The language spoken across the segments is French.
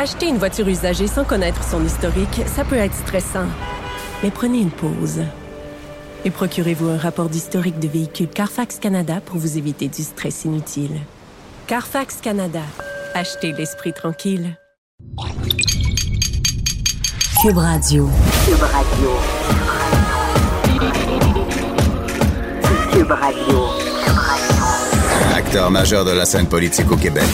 Acheter une voiture usagée sans connaître son historique, ça peut être stressant. Mais prenez une pause. Et procurez-vous un rapport d'historique de véhicule Carfax Canada pour vous éviter du stress inutile. Carfax Canada. Achetez l'esprit tranquille. Cube Radio. Cube Radio. Cube Radio. Acteur majeur de la scène politique au Québec.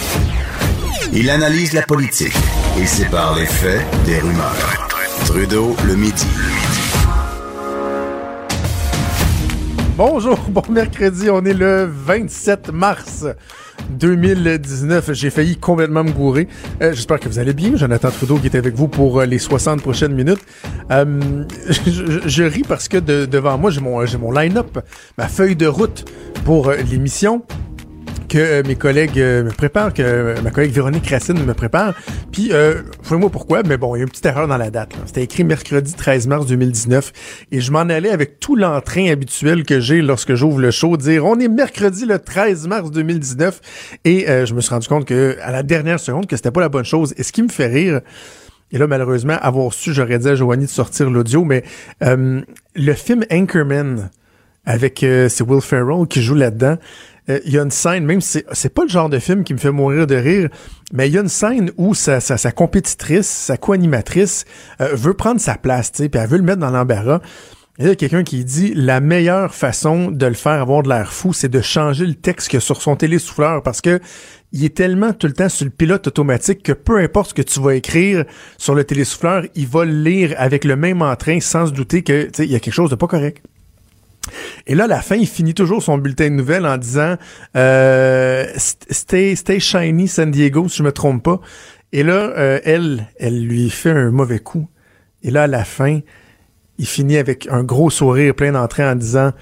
Il analyse la politique et sépare les faits des rumeurs. Trudeau le midi. Bonjour, bon mercredi, on est le 27 mars 2019. J'ai failli complètement me gourer. Euh, j'espère que vous allez bien. Jonathan Trudeau qui est avec vous pour euh, les 60 prochaines minutes. Euh, je, ris parce que devant moi, j'ai mon, mon line-up, ma feuille de route pour l'émission que euh, mes collègues euh, me préparent, que euh, ma collègue Véronique Racine me prépare. Puis, euh, moi pourquoi, mais bon, il y a une petite erreur dans la date. C'était écrit mercredi 13 mars 2019 et je m'en allais avec tout l'entrain habituel que j'ai lorsque j'ouvre le show, dire on est mercredi le 13 mars 2019 et je me suis rendu compte que à la dernière seconde que c'était pas la bonne chose. Et ce qui me fait rire, et là, malheureusement, avoir su, j'aurais dit à Joanie de sortir l'audio, mais le film Anchorman, avec c'est Will Ferrell qui joue là-dedans, il euh, y a une scène, même si c'est pas le genre de film qui me fait mourir de rire, mais il y a une scène où sa compétitrice, sa co-animatrice, euh, veut prendre sa place, tu sais, puis elle veut le mettre dans l'embarras. Il y a quelqu'un qui dit la meilleure façon de le faire avoir de l'air fou, c'est de changer le texte que sur son télésouffleur parce que il est tellement tout le temps sur le pilote automatique que peu importe ce que tu vas écrire sur le télésouffleur, il va le lire avec le même entrain sans se douter que il y a quelque chose de pas correct. Et là, à la fin, il finit toujours son bulletin de nouvelles en disant euh, stay, stay shiny San Diego, si je me trompe pas. Et là, euh, elle, elle lui fait un mauvais coup. Et là, à la fin, il finit avec un gros sourire plein d'entrée en disant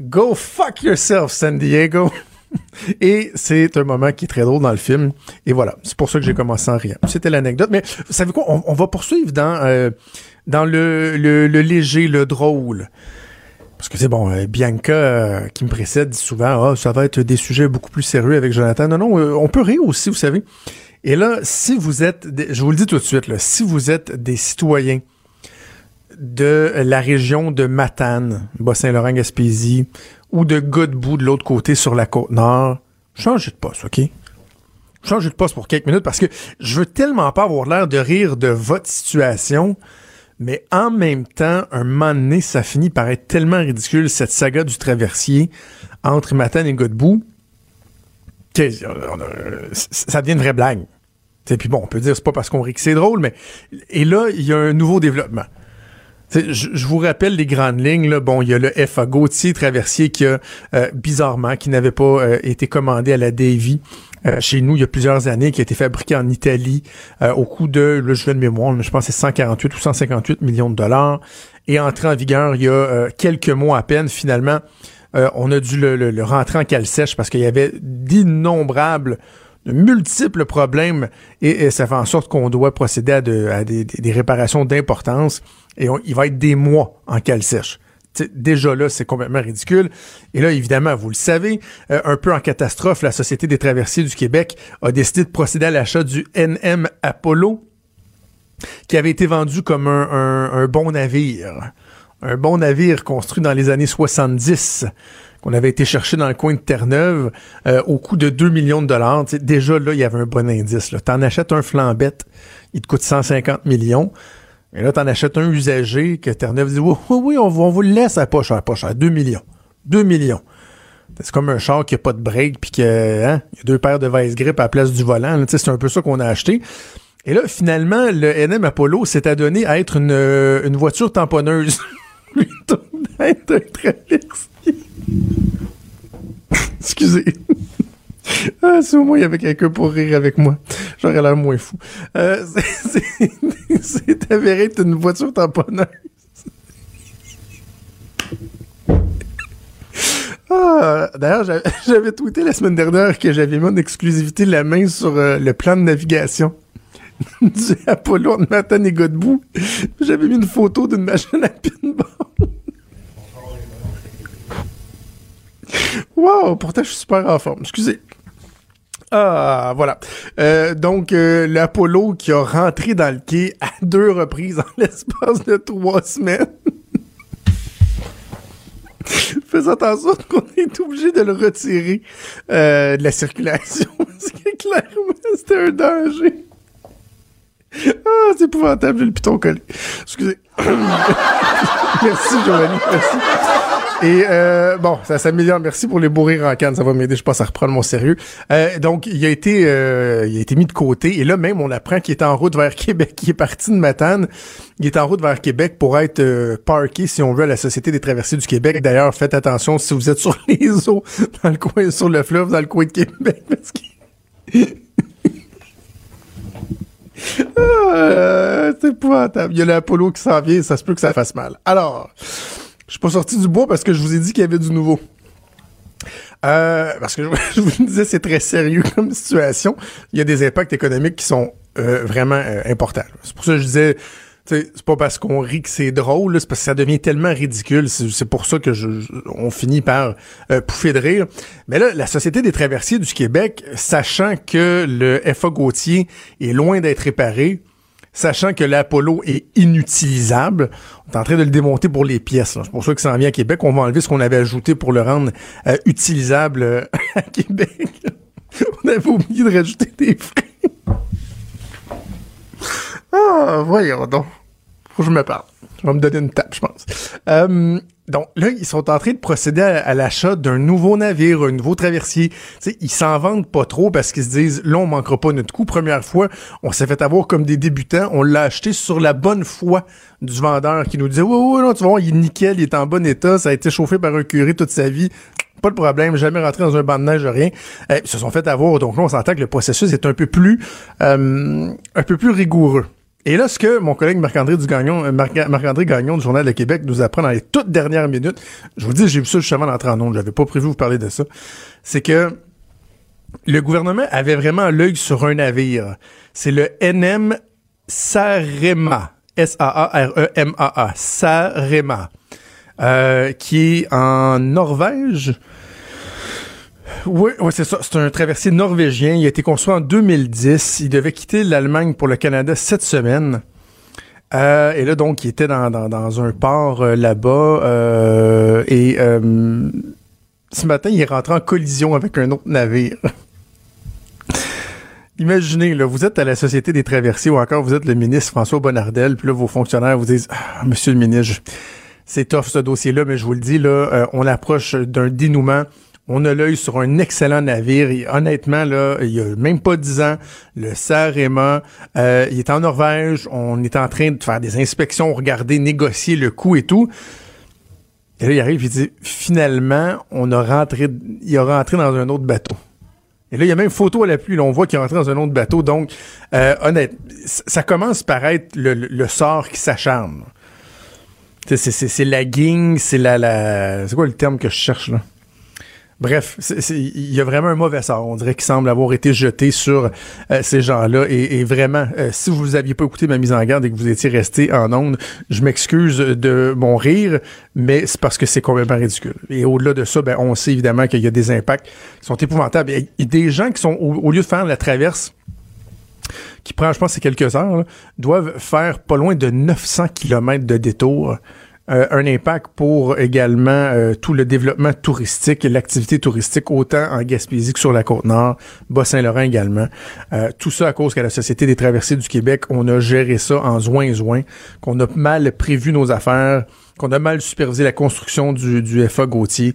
Go fuck yourself, San Diego. Et c'est un moment qui est très drôle dans le film. Et voilà, c'est pour ça que j'ai commencé en rien. C'était l'anecdote. Mais vous savez quoi, on, va poursuivre dans, euh, le léger, le drôle. Parce que c'est bon, euh, Bianca euh, qui me précède dit souvent ah, ça va être des sujets beaucoup plus sérieux avec Jonathan. Non, non, euh, on peut rire aussi, vous savez. Et là, si vous êtes, je vous le dis tout de suite, là, si vous êtes des citoyens de la région de Matane, Bas-Saint-Laurent-Gaspésie, ou de Godbout de l'autre côté sur la côte nord, changez de poste, OK? Changez de poste pour quelques minutes parce que je veux tellement pas avoir l'air de rire de votre situation mais en même temps, un moment donné, ça finit par être tellement ridicule, cette saga du traversier entre Matane et Godbout, que ça devient une vraie blague. Et puis bon, on peut dire c'est pas parce qu'on rit que c'est drôle, mais et là, il y a un nouveau développement. Je, vous rappelle les grandes lignes. Là. Bon, il y a le FA Gauthier Traversier qui a, euh, bizarrement, qui n'avait pas euh, été commandé à la Davy euh, chez nous il y a plusieurs années, qui a été fabriqué en Italie euh, au coût de, le je de mémoire, je pense c'est 148 ou 158 millions de dollars, et entré en vigueur il y a euh, quelques mois à peine, finalement, on a dû le, rentrer en cale sèche parce qu'il y avait d'innombrables de multiples problèmes et, ça fait en sorte qu'on doit procéder à, des, des, réparations d'importance et il va être des mois en cale sèche déjà là, c'est complètement ridicule. Et là, évidemment, vous le savez, euh, un peu en catastrophe, la Société des traversiers du Québec a décidé de procéder à l'achat du NM Apollo, qui avait été vendu comme un, bon navire. Un bon navire construit dans les années 70 qu'on avait été chercher dans le coin de Terre-Neuve euh, au coût de 2 millions de dollars. déjà là, il y avait un bon indice. Tu en achètes un flambette, il te coûte 150 millions. Et là, t'en achètes un usager que Terre-Neuve dit, oui, oui, on, vous le laisse à pas cher, pas cher, 2 millions. 2 millions. C'est comme un char qui a pas de break puis que, hein, y a deux paires de vice grip à la place du volant. C'est un peu ça qu'on a acheté. Et là, finalement, le NM Apollo s'est adonné à être une, une voiture tamponneuse. Plutôt d'être un traversier. Excusez. Ah, si au moins il y avait quelqu'un pour rire avec moi, j'aurais l'air moins fou. Euh, c'est avéré être une voiture tamponneuse. Ah, D'ailleurs, j'avais tweeté la semaine dernière que j'avais mis en exclusivité la main sur euh, le plan de navigation du Apollo de Matane et Godbout. J'avais mis une photo d'une machine à pinball. wow, pourtant je suis super en forme. Excusez. Ah, voilà. Euh, donc, euh, l'Apollo qui a rentré dans le quai à deux reprises en l'espace de trois semaines. Faisant en sorte qu'on est obligé de le retirer euh, de la circulation. Parce que clairement, c'était un danger. Ah, c'est épouvantable, j'ai le piton collé. Excusez. merci, Joanie, merci. Et euh, bon, ça s'améliore. Merci pour les bourrées en canne, ça va m'aider, je pense, à reprendre mon sérieux. Euh, donc, il a été, euh, il a été mis de côté. Et là même, on apprend qu'il est en route vers Québec. Il est parti de Matane. Il est en route vers Québec pour être euh, parké, si on veut, à la Société des traversées du Québec. D'ailleurs, faites attention si vous êtes sur les eaux, dans le coin, sur le fleuve, dans le coin de Québec, parce que ah, c'est épouvantable. Il y a l'Apollo qui s'en vient, ça se peut que ça fasse mal. Alors, je suis pas sorti du bois parce que je vous ai dit qu'il y avait du nouveau. Euh, parce que je, vous disais, c'est très sérieux comme situation. Il y a des impacts économiques qui sont euh, vraiment euh, importants. C'est pour ça que je disais, c'est pas parce qu'on rit que c'est drôle, c'est parce que ça devient tellement ridicule. C'est pour ça que je, on finit par euh, pouffer de rire. Mais là, la Société des traversiers du Québec, sachant que le FA Gauthier est loin d'être réparé, sachant que l'Apollo est inutilisable, on est en train de le démonter pour les pièces. C'est pour ça que ça en vient à Québec. On va enlever ce qu'on avait ajouté pour le rendre euh, utilisable euh, à Québec. on avait oublié de rajouter des frais. ah, voyons donc faut que je me parle. Je vais me donner une tape, je pense. Euh, donc là, ils sont en train de procéder à, l'achat d'un nouveau navire, un nouveau traversier. sais, ils s'en vendent pas trop parce qu'ils se disent, là, on manquera pas notre coup. Première fois, on s'est fait avoir comme des débutants. On l'a acheté sur la bonne foi du vendeur qui nous disait, ouais, ouais, non, tu vois, il est nickel, il est en bon état, ça a été chauffé par un curé toute sa vie. Pas de problème, jamais rentré dans un banc de neige, rien. Eh, ils se sont fait avoir. Donc là, on s'entend que le processus est un peu plus, euh, un peu plus rigoureux. Et là, ce que mon collègue Marc-André Gagnon, euh, Marc-André Gagnon du Journal de Québec nous apprend dans les toutes dernières minutes, je vous dis, j'ai vu ça justement d'entrer en ondes, j'avais pas prévu vous parler de ça, c'est que le gouvernement avait vraiment l'œil sur un navire. C'est le NM Sarema. S-A-A-R-E-M-A-A. Sarema. Euh, qui est en Norvège. Oui, c'est ça. C'est un traversier norvégien. Il a été construit en 2010. Il devait quitter l'Allemagne pour le Canada cette semaine. Euh, et là, donc, il était dans, dans, un port euh, là-bas. Euh, et ce matin, il est rentré en collision avec un autre navire. Imaginez, là, vous êtes à la Société des traversiers ou encore vous êtes le ministre François Bonnardel, puis là, vos fonctionnaires vous disent ah, Monsieur le ministre, c'est tough ce dossier-là, mais je vous le dis, là, on approche d'un dénouement on a l'œil sur un excellent navire. Et honnêtement, là, il y a même pas dix ans, le Sarema, euh, il est en Norvège. On est en train de faire des inspections, regarder, négocier le coût et tout. Et là, il arrive, il dit, finalement, on a rentré, il a rentré dans un autre bateau. Et là, il y a même photo à la pluie. Là, on voit qu'il est rentré dans un autre bateau. Donc, euh, honnêtement, ça commence par être le, sort qui s'acharne. C'est la guigne, c'est la, la... C'est quoi le terme que je cherche, là? Bref, il y a vraiment un mauvais sort. On dirait qu'il semble avoir été jeté sur euh, ces gens-là. Et, vraiment, euh, si vous aviez pas écouté ma mise en garde et que vous étiez resté en onde, je m'excuse de mon rire, mais c'est parce que c'est complètement ridicule. Et au-delà de ça, ben, on sait évidemment qu'il y a des impacts qui sont épouvantables. Il des gens qui sont, au, lieu de faire la traverse, qui prend, je pense, c'est quelques heures, doivent faire pas loin de 900 km de détour euh, un impact pour également euh, tout le développement touristique et l'activité touristique, autant en Gaspésie que sur la Côte-Nord, Bas-Saint-Laurent également. Euh, tout ça à cause qu'à la Société des traversées du Québec, on a géré ça en zoin-zoin, qu'on a mal prévu nos affaires, qu'on a mal supervisé la construction du, du FA Gauthier.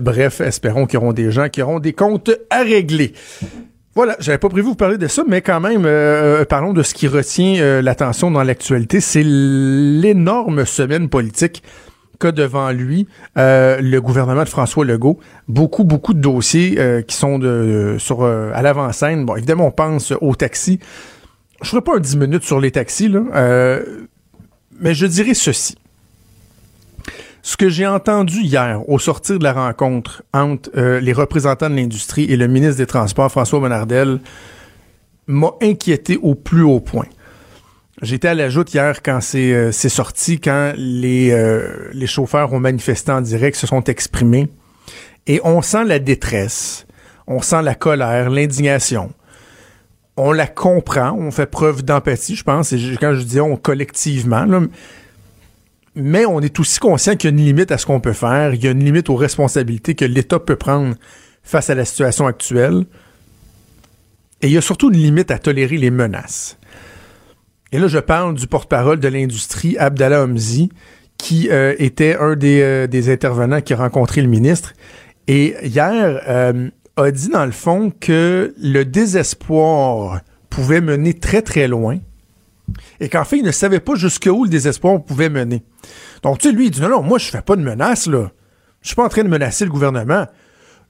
bref, espérons qu'il y auront des gens qui auront des comptes à régler. Voilà, j'avais pas prévu vous parler de ça, mais quand même, euh, euh, parlons de ce qui retient euh, l'attention dans l'actualité. C'est l'énorme semaine politique qu'a devant lui le gouvernement de François Legault. Beaucoup, beaucoup de dossiers qui sont de, sur à l'avant-scène. Bon, évidemment, on pense aux taxis. Je ferai pas un 10 minutes sur les taxis, là, mais je dirais ceci. Ce que j'ai entendu hier au sortir de la rencontre entre euh, les représentants de l'industrie et le ministre des Transports, François Bonnardel, m'a inquiété au plus haut point. J'étais à la joute hier quand c'est euh, sorti, quand les, euh, les chauffeurs ont manifesté en direct, se sont exprimés. Et on sent la détresse. on sent la colère, l'indignation. On la comprend, on fait preuve d'empathie, je pense, et quand je dis on collectivement, mais on est aussi conscient qu'il y a une limite à ce qu'on peut faire, il y a une limite aux responsabilités que l'État peut prendre face à la situation actuelle, et il y a surtout une limite à tolérer les menaces. Et là, je parle du porte-parole de l'industrie, Abdallah Omzi, qui euh, était un des, euh, des, intervenants qui a rencontré le ministre. Et hier, euh, a dit dans le fond que le désespoir pouvait mener très très loin et qu'en fait, il ne savait pas jusqu'où le désespoir pouvait mener. Donc, tu sais, lui, il dit non, non, moi, je fais pas de menace, là. Je suis pas en train de menacer le gouvernement.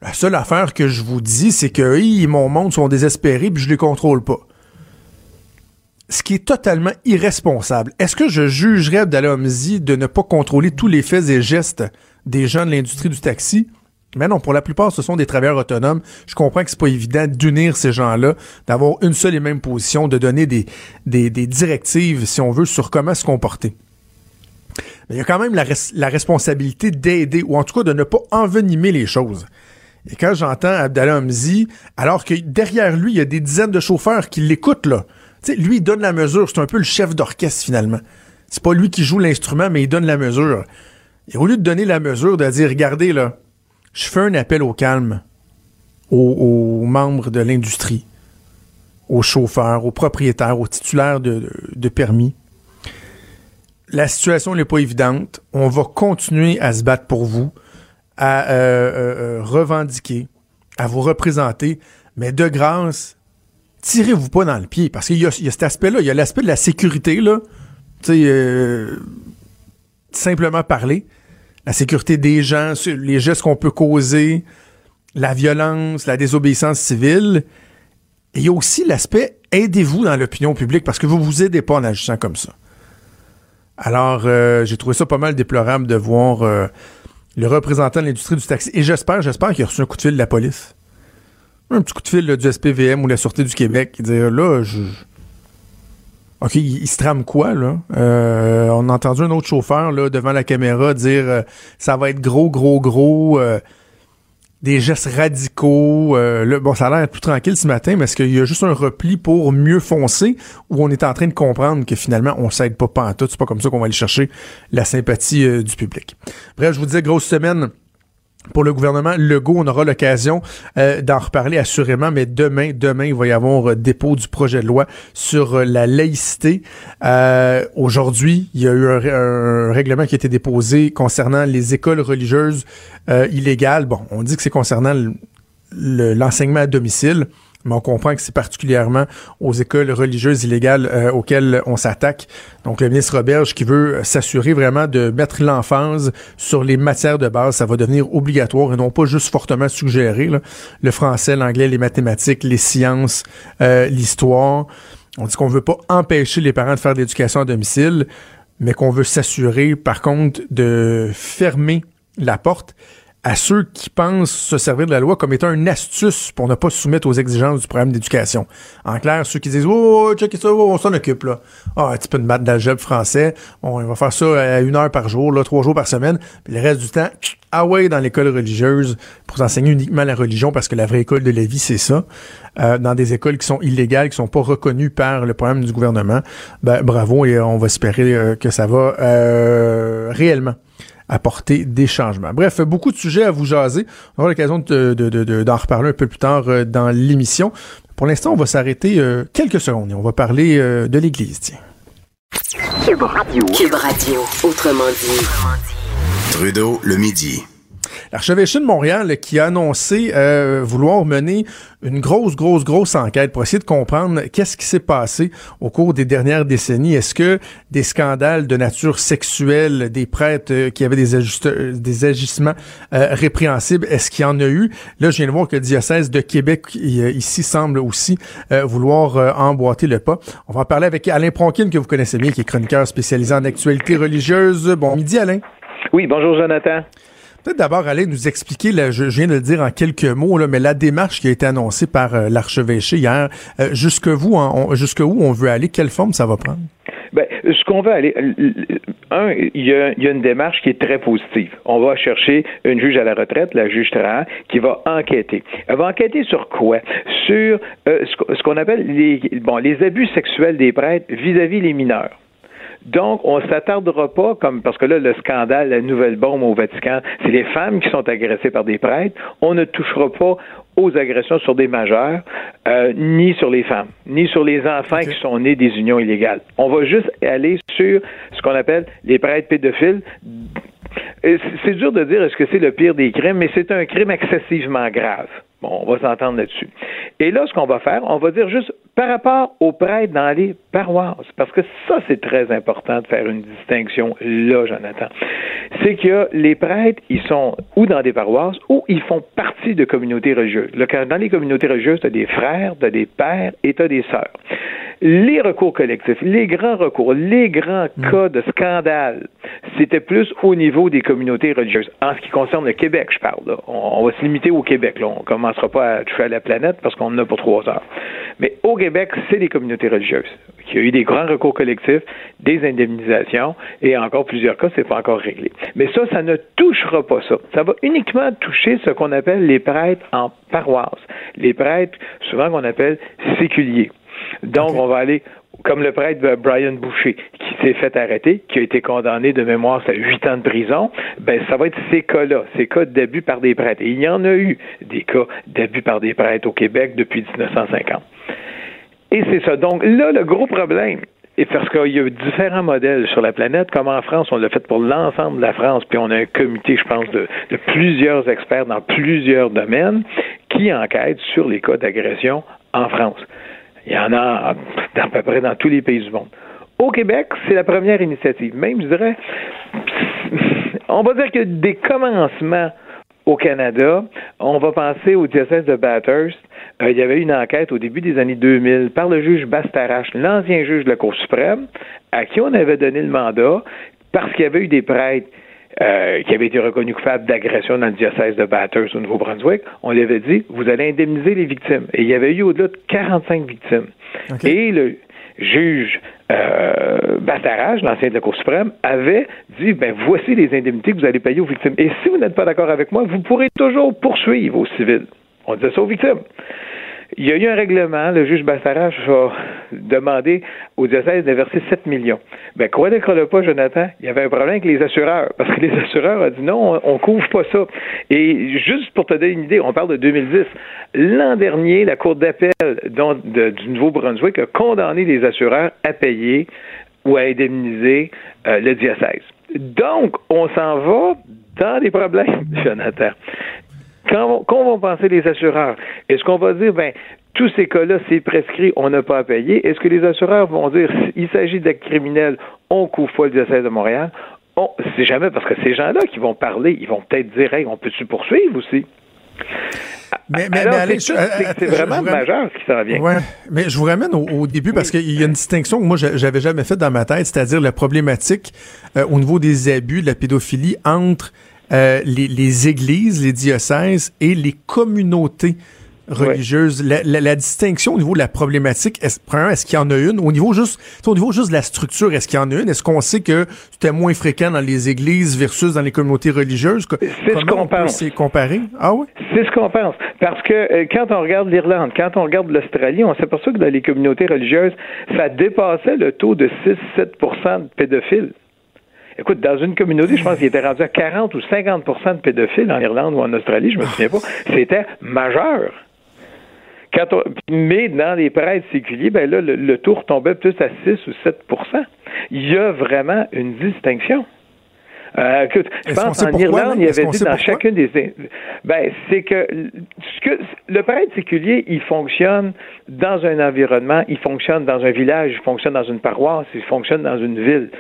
La seule affaire que je vous dis, c'est que ils, mon monde sont désespérés puis je les contrôle pas. Ce qui est totalement irresponsable. Est-ce que je jugerais Abdallah de ne pas contrôler tous les faits et gestes des gens de l'industrie du taxi? Mais non, pour la plupart, ce sont des travailleurs autonomes. Je comprends que c'est pas évident d'unir ces gens-là, d'avoir une seule et même position, de donner des, directives, si on veut, sur comment se comporter. Mais il y a quand même la, responsabilité d'aider, ou en tout cas de ne pas envenimer les choses. Et quand j'entends Abdallah Hamzi, alors que derrière lui, il y a des dizaines de chauffeurs qui l'écoutent, là. Tu sais, lui, il donne la mesure. C'est un peu le chef d'orchestre, finalement. C'est pas lui qui joue l'instrument, mais il donne la mesure. Et au lieu de donner la mesure, de dire, regardez, là, je fais un appel au calme aux, membres de l'industrie, aux chauffeurs, aux propriétaires, aux titulaires de, permis. La situation n'est pas évidente. On va continuer à se battre pour vous, à euh, euh, euh, revendiquer, à vous représenter, mais de grâce, tirez-vous pas dans le pied, parce qu'il y, a cet aspect-là, il y a l'aspect de la sécurité, là, tu sais, simplement parler, la sécurité des gens, les gestes qu'on peut causer, la violence, la désobéissance civile. Et il y a aussi l'aspect aidez-vous dans l'opinion publique parce que vous vous aidez pas en agissant comme ça. Alors, euh, j'ai trouvé ça pas mal déplorable de voir euh, le représentant de l'industrie du taxi. Et j'espère, j'espère qu'il a reçu un coup de fil de la police. Un petit coup de fil du SPVM ou la Sûreté du Québec qui dit là, je OK, il, se trame quoi, là? Euh, on a entendu un autre chauffeur, là, devant la caméra dire euh, ça va être gros, gros, gros, euh, des gestes radicaux. Là, bon, ça a l'air plus tranquille ce matin, mais est-ce qu'il y a juste un repli pour mieux foncer ou on est en train de comprendre que finalement, on s'aide pas tout? C'est pas comme ça qu'on va aller chercher la sympathie du public? Bref, je vous disais, grosse semaine pour le gouvernement Legault. On aura l'occasion euh, d'en reparler assurément, mais demain, demain, il va y avoir euh, dépôt du projet de loi sur euh, la laïcité. Aujourd'hui, il y a eu un, règlement qui a été déposé concernant les écoles religieuses illégales. Bon, on dit que c'est concernant l'enseignement à domicile mais on comprend que c'est particulièrement aux écoles religieuses illégales euh, auxquelles on s'attaque. Donc, le ministre Roberge qui veut s'assurer vraiment de mettre l'emphase sur les matières de base. Ça va devenir obligatoire et non pas juste fortement suggéré. Le français, l'anglais, les mathématiques, les sciences, euh, l'histoire. On dit qu'on veut pas empêcher les parents de faire de l'éducation à domicile, mais qu'on veut s'assurer, par contre, de fermer la porte à ceux qui pensent se servir de la loi comme étant une astuce pour ne pas se soumettre aux exigences du programme d'éducation. En clair, ceux qui disent Oh, check ça, oh, on s'en occupe là. Ah, un petit peu de maths d'algèbre français. On va faire ça à une heure par jour, là, trois jours par semaine. Puis le reste du temps, ah ouais, dans l'école religieuse pour enseigner uniquement la religion parce que la vraie école de la vie, c'est ça. Euh, dans des écoles qui sont illégales, qui sont pas reconnues par le programme du gouvernement, ben bravo et on va espérer euh, que ça va euh, réellement apporter des changements. Bref, beaucoup de sujets à vous jaser. On aura l'occasion d'en de, reparler un peu plus tard euh, dans l'émission. Pour l'instant, on va s'arrêter euh, quelques secondes et on va parler euh, de l'Église. Tiens. Cube Radio. Cube Radio, autrement dit. Trudeau, le midi. L'archevêché de Montréal qui a annoncé euh, vouloir mener une grosse, grosse, grosse enquête pour essayer de comprendre qu'est-ce qui s'est passé au cours des dernières décennies. Est-ce que des scandales de nature sexuelle, des prêtres euh, qui avaient des, des agissements euh, répréhensibles, est-ce qu'il y en a eu? Là, je viens de voir que le diocèse de Québec ici semble aussi vouloir emboîter le pas. On va en parler avec Alain Pronkin, que vous connaissez bien, qui est chroniqueur spécialisé en actualité religieuse. Bon midi, Alain. Oui, bonjour, Jonathan. Peut-être d'abord aller nous expliquer, je, viens de le dire en quelques mots, là, mais la démarche qui a été annoncée par euh, l'archevêché hier, euh, jusque, vous, jusque où on veut aller, quelle forme ça va prendre? Ben, ce qu'on va aller, un, il y, a, une démarche qui est très positive. On va chercher une juge à la retraite, la juge Trahan, qui va enquêter. Elle va enquêter sur quoi? Sur euh, ce qu'on appelle les, bon, les abus sexuels des prêtres vis-à-vis les mineurs. Donc, on ne s'attardera pas, comme parce que là, le scandale, la nouvelle bombe au Vatican, c'est les femmes qui sont agressées par des prêtres. On ne touchera pas aux agressions sur des majeurs, euh, ni sur les femmes, ni sur les enfants qui sont nés des unions illégales. On va juste aller sur ce qu'on appelle les prêtres pédophiles. C'est dur de dire est-ce que c'est le pire des crimes, mais c'est un crime excessivement grave. Bon, on va s'entendre là-dessus. Et là, ce qu'on va faire, on va dire juste par rapport aux prêtres dans les paroisses, parce que ça, c'est très important de faire une distinction là, Jonathan. C'est que les prêtres, ils sont ou dans des paroisses ou ils font partie de communautés religieuses. dans les communautés religieuses, tu as des frères, tu as des pères et tu as des sœurs les recours collectifs, les grands recours, les grands mm. cas de scandale, c'était plus au niveau des communautés religieuses. En ce qui concerne le Québec, je parle. Là. On, va se limiter au Québec. Là. On ne commencera pas à toucher à la planète parce qu'on en a pour trois heures. Mais au Québec, c'est les communautés religieuses qui a eu des grands recours collectifs, des indemnisations, et encore plusieurs cas, c'est pas encore réglé. Mais ça, ça ne touchera pas ça. Ça va uniquement toucher ce qu'on appelle les prêtres en paroisse. Les prêtres, souvent qu'on appelle séculiers. Donc, on va aller comme le prêtre Brian Boucher, qui s'est fait arrêter, qui a été condamné de mémoire à huit ans de prison, ben ça va être ces cas-là, ces cas d'abus par des prêtres. Et il y en a eu des cas d'abus par des prêtres au Québec depuis 1950. Et c'est ça. Donc là, le gros problème, et parce qu'il y a différents modèles sur la planète, comme en France, on l'a fait pour l'ensemble de la France, puis on a un comité, je pense, de, de plusieurs experts dans plusieurs domaines qui enquêtent sur les cas d'agression en France. Il y en a à peu près dans tous les pays du monde. Au Québec, c'est la première initiative. Même, je dirais, on va dire que des commencements au Canada, on va penser au diocèse de Bathurst. Euh, il y avait une enquête au début des années 2000 par le juge Bastarache, l'ancien juge de la Cour suprême, à qui on avait donné le mandat parce qu'il y avait eu des prêtres euh, qui avait été reconnu coupable d'agression dans le diocèse de Bathurst au Nouveau-Brunswick, on lui avait dit, vous allez indemniser les victimes. Et il y avait eu au-delà de 45 victimes. Et le juge euh, Battarage, l'ancien de la Cour suprême, avait dit, ben voici les indemnités que vous allez payer aux victimes. Et si vous n'êtes pas d'accord avec moi, vous pourrez toujours poursuivre aux civils. On disait ça aux victimes. Il y a eu un règlement, le juge Bassarage a demandé au diocèse de verser 7 millions. Ben, croyez le pas, Jonathan, il y avait un problème avec les assureurs, parce que les assureurs ont dit non, on, ne couvre pas ça. Et juste pour te donner une idée, on parle de 2010. L'an dernier, la Cour d'appel du Nouveau-Brunswick a condamné les assureurs à payer ou à indemniser euh, le diocèse. Donc, on s'en va dans des problèmes, Jonathan. Quand, vont penser les assureurs? Est-ce qu'on va dire, ben, tous ces cas-là, c'est prescrit, on n'a pas à payer? Est-ce que les assureurs vont dire, il s'agit d'actes criminels, on couvre pas le diocèse de Montréal? On, c'est jamais parce que ces gens-là qui vont parler, ils vont peut-être dire, hey, on peut-tu poursuivre aussi? Mais, mais, allez, c'est, vraiment majeur ce qui s'en vient. Ouais, mais je vous ramène au, début parce qu'il y a une distinction que moi j'avais jamais faite dans ma tête, c'est-à-dire la problématique euh, au niveau des abus, de la pédophilie entre euh, les, églises, les diocèses et les communautés religieuses. La, distinction au niveau de la problématique, est-ce, est-ce qu'il y en a une? Au niveau juste, au niveau juste de la structure, est-ce qu'il y en a une? Est-ce qu'on sait que c'était moins fréquent dans les églises versus dans les communautés religieuses? C'est ce qu'on pense. C'est comparé? Ah oui? C'est ce qu'on pense. Parce que euh, quand on regarde l'Irlande, quand on regarde l'Australie, on s'aperçoit que dans les communautés religieuses, ça dépassait le taux de 6-7% de pédophiles. Écoute, dans une communauté, je pense qu'il était rendu à 40 ou 50% de pédophiles en Irlande ou en Australie, je me souviens pas. C'était majeur. Quand mais dans les prêtres séculiers, ben là, le, taux tombait plus à 6 ou 7% Il y a vraiment une distinction. Euh, écoute, je pense en Irlande, il y avait dit dans chacune des. Ben, c'est que, que le prêtre séculier, il fonctionne dans un environnement, il fonctionne dans un village, il fonctionne dans une paroisse, il fonctionne dans une ville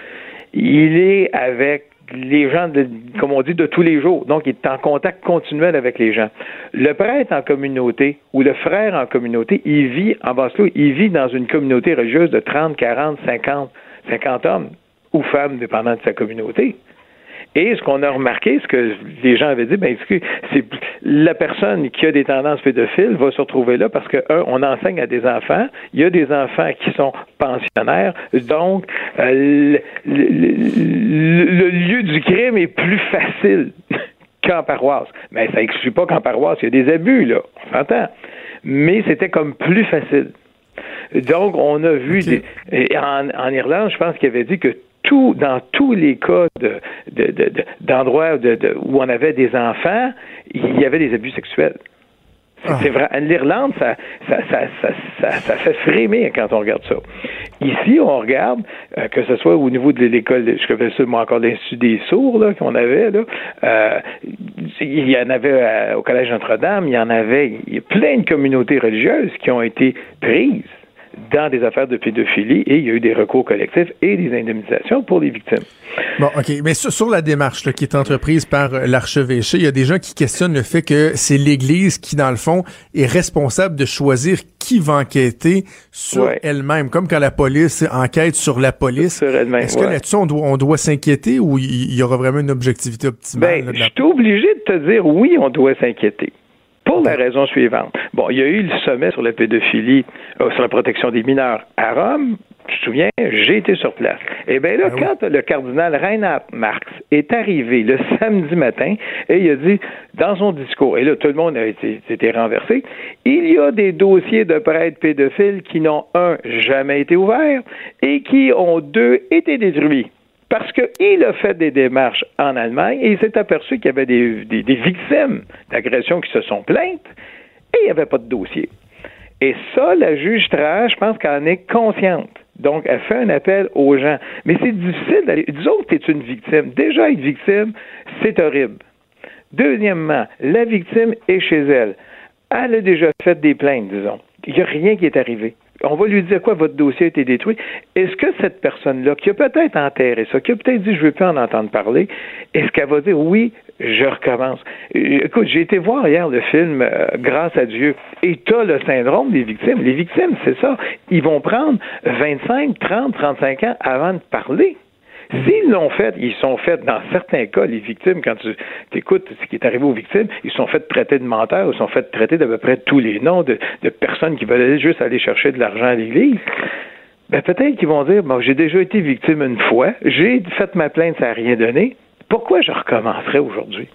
il est avec les gens, de, comme on dit, de tous les jours. Donc, il est en contact continuel avec les gens. Le prêtre en communauté ou le frère en communauté, il vit en basse il vit dans une communauté religieuse de 30, 40, 50, 50 hommes ou femmes, dépendant de sa communauté. Et ce qu'on a remarqué, ce que les gens avaient dit, ben, c'est la personne qui a des tendances pédophiles va se retrouver là parce que, un, on enseigne à des enfants, il y a des enfants qui sont pensionnaires, donc euh, le, lieu du crime est plus facile qu'en paroisse. Mais ça n'exclut pas qu'en paroisse, il y a des abus, là, on s'entend. Mais c'était comme plus facile. Donc, on a vu des, en, en, Irlande, je pense qu'il avait dit que dans tous les cas d'endroits où on avait des enfants, il y avait des abus sexuels. C'est ah. vrai. L'Irlande, ça, ça, ça, ça, fait frémir quand on regarde ça. Ici, on regarde, euh, que ce soit au niveau de l'école, je connais ça, moi, encore l'Institut des sourds qu'on avait, euh, il y en avait euh, au Collège Notre-Dame, il y en avait, il y a plein de communautés religieuses qui ont été prises dans des affaires de pédophilie et il y a eu des recours collectifs et des indemnisations pour les victimes. Bon, OK. Mais sur, la démarche qui est entreprise par euh, l'archevêché, il y a des gens qui questionnent le fait que c'est l'Église qui, dans le fond, est responsable de choisir qui va enquêter sur elle-même, comme quand la police enquête sur la police. Est-ce que là-dessus, on doit, on doit s'inquiéter ou il y, aura vraiment une objectivité optimale? Ben, je suis obligé de te dire oui, on doit s'inquiéter. Pour la raison suivante. Bon, il y a eu le sommet sur la pédophilie, euh, sur la protection des mineurs à Rome. Tu te souviens, j'ai été sur place. Eh bien là, ben quand le cardinal Reinhard Marx est arrivé le samedi matin et il a dit dans son discours, et là tout le monde a été, été renversé, il y a des dossiers de prêtres pédophiles qui n'ont, un, jamais été ouverts et qui ont, deux, été détruits parce qu'il a fait des démarches en Allemagne et il s'est aperçu qu'il y avait des, victimes d'agressions qui se sont plaintes et il n'y avait pas de dossier. Et ça, la juge Trash, je pense qu'elle en est consciente. Donc, elle fait un appel aux gens. Mais c'est difficile d'aller. Disons que tu es une victime. Déjà, être victime, c'est horrible. Deuxièmement, la victime est chez elle. Elle a déjà fait des plaintes, disons. Il n'y a rien qui est arrivé on va lui dire quoi, votre dossier a été détruit. Est-ce que cette personne-là, qui a peut-être enterré ça, qui a peut-être dit je ne veux plus en entendre parler, est-ce qu'elle va dire oui, je recommence? Euh, écoute, j'ai été voir hier le film euh, Grâce à Dieu, et tu as le syndrome des victimes. Les victimes, c'est ça. Ils vont prendre 25, 30, 35 ans avant de parler. S'ils l'ont fait, ils sont faits, dans certains cas, les victimes, quand tu écoutes ce qui est arrivé aux victimes, ils sont faits traiter de menteurs, ils sont faits traiter d'à peu près tous les noms de, personnes qui veulent juste aller chercher de l'argent à l'Église. Ben peut-être qu'ils vont dire, bon, j'ai déjà été victime une fois, j'ai fait ma plainte, ça n'a rien donné. Pourquoi je recommencerais aujourd'hui?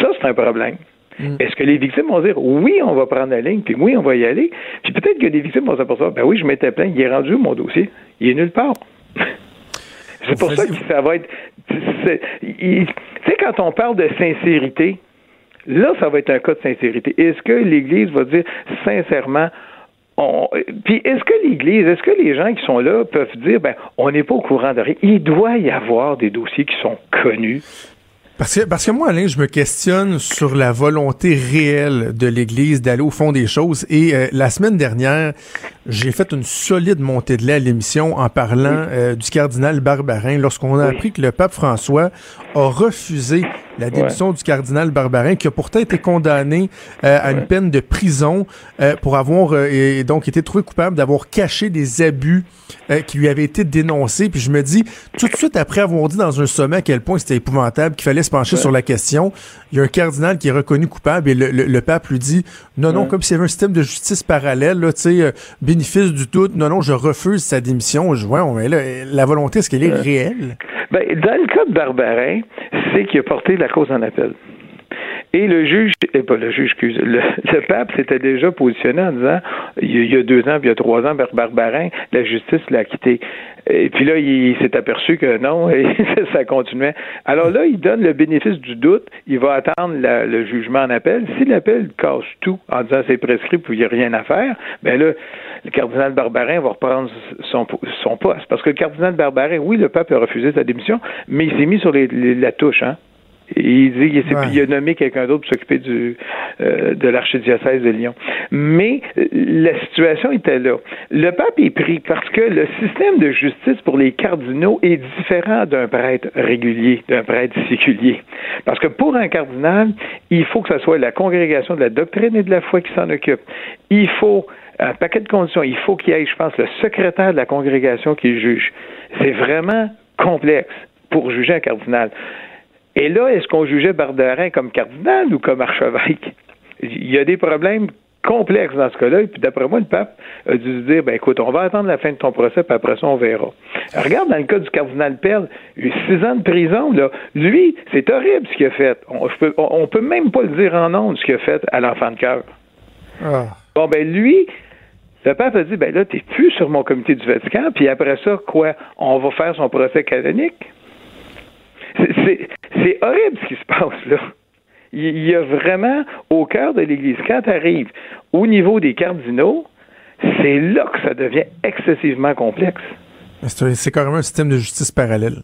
Ça, c'est un problème. Mm. Est-ce que les victimes vont dire oui, on va prendre la ligne, puis oui, on va y aller? Puis peut-être que les victimes vont s'apercevoir, ben oui, je m'étais plaint, il est rendu mon dossier? Il est nulle part. C'est pour ça que ça va être. Tu sais, quand on parle de sincérité, là, ça va être un cas de sincérité. Est-ce que l'Église va dire sincèrement, on... puis est-ce que l'Église, est-ce que les gens qui sont là peuvent dire, ben, on n'est pas au courant de rien? Il doit y avoir des dossiers qui sont connus. Parce que, parce que moi, Alain, je me questionne sur la volonté réelle de l'Église d'aller au fond des choses. Et euh, la semaine dernière, j'ai fait une solide montée de lait à l'émission en parlant euh, du cardinal Barbarin lorsqu'on a appris que le pape François a refusé la démission du cardinal Barbarin, qui a pourtant été condamné euh, à une peine de prison euh, pour avoir et donc été trouvé coupable d'avoir caché des abus qui lui avaient été dénoncés. Puis je me dis, tout de suite après avoir dit dans un sommet à quel point c'était épouvantable, qu'il fallait se pencher sur la question, il y a un cardinal qui est reconnu coupable et le, pape lui dit, non, non, comme s'il y avait un système de justice parallèle, là, tu sais, bénéfice du tout, non, non, je refuse sa démission. Je vois, la volonté, est-ce qu'elle est réelle? Ben, dans le cas de Barbarin, c'est qu'il a porté la cause en appel. Et le juge, et pas le juge, excuse, le, pape s'était déjà positionné en disant, il y a deux ans, puis il y a trois ans, Barbarin, la justice l'a quitté. Et puis là, il, s'est aperçu que non, et ça continuait. Alors là, il donne le bénéfice du doute, il va attendre le jugement en appel. Si l'appel casse tout en disant c'est prescrit, puis il n'y a rien à faire, ben là, le cardinal Barbarin va reprendre son, son poste. Parce que le cardinal Barbarin, oui, le pape a refusé sa démission, mais il s'est mis sur les, la touche, hein. Il dit il, a nommé quelqu'un d'autre pour s'occuper du euh, de l'archidiocèse de Lyon. Mais euh, la situation était là. Le pape est pris parce que le système de justice pour les cardinaux est différent d'un prêtre régulier, d'un prêtre séculier. Parce que pour un cardinal, il faut que ce soit la congrégation de la doctrine et de la foi qui s'en occupe. Il faut un paquet de conditions. Il faut qu'il y ait, je pense, le secrétaire de la congrégation qui juge. C'est vraiment complexe pour juger un cardinal. Et là, est-ce qu'on jugeait Barberin comme cardinal ou comme archevêque? Il y a des problèmes complexes dans ce cas-là. Et puis d'après moi, le pape a dû se dire, ben écoute, on va attendre la fin de ton procès, puis après ça, on verra. Regarde dans le cas du cardinal Perle, six ans de prison, là. Lui, c'est horrible ce qu'il a fait. On, on, peut même pas le dire en nom ce qu'il a fait à l'enfant de cœur. Ah. Bon, ben lui, le pape a dit, ben là, t'es plus sur mon comité du Vatican, puis après ça, quoi, on va faire son procès canonique? C'est horrible ce qui se passe là. Il y a vraiment au cœur de l'Église, quand tu arrives au niveau des cardinaux, c'est là que ça devient excessivement complexe. C'est carrément un système de justice parallèle.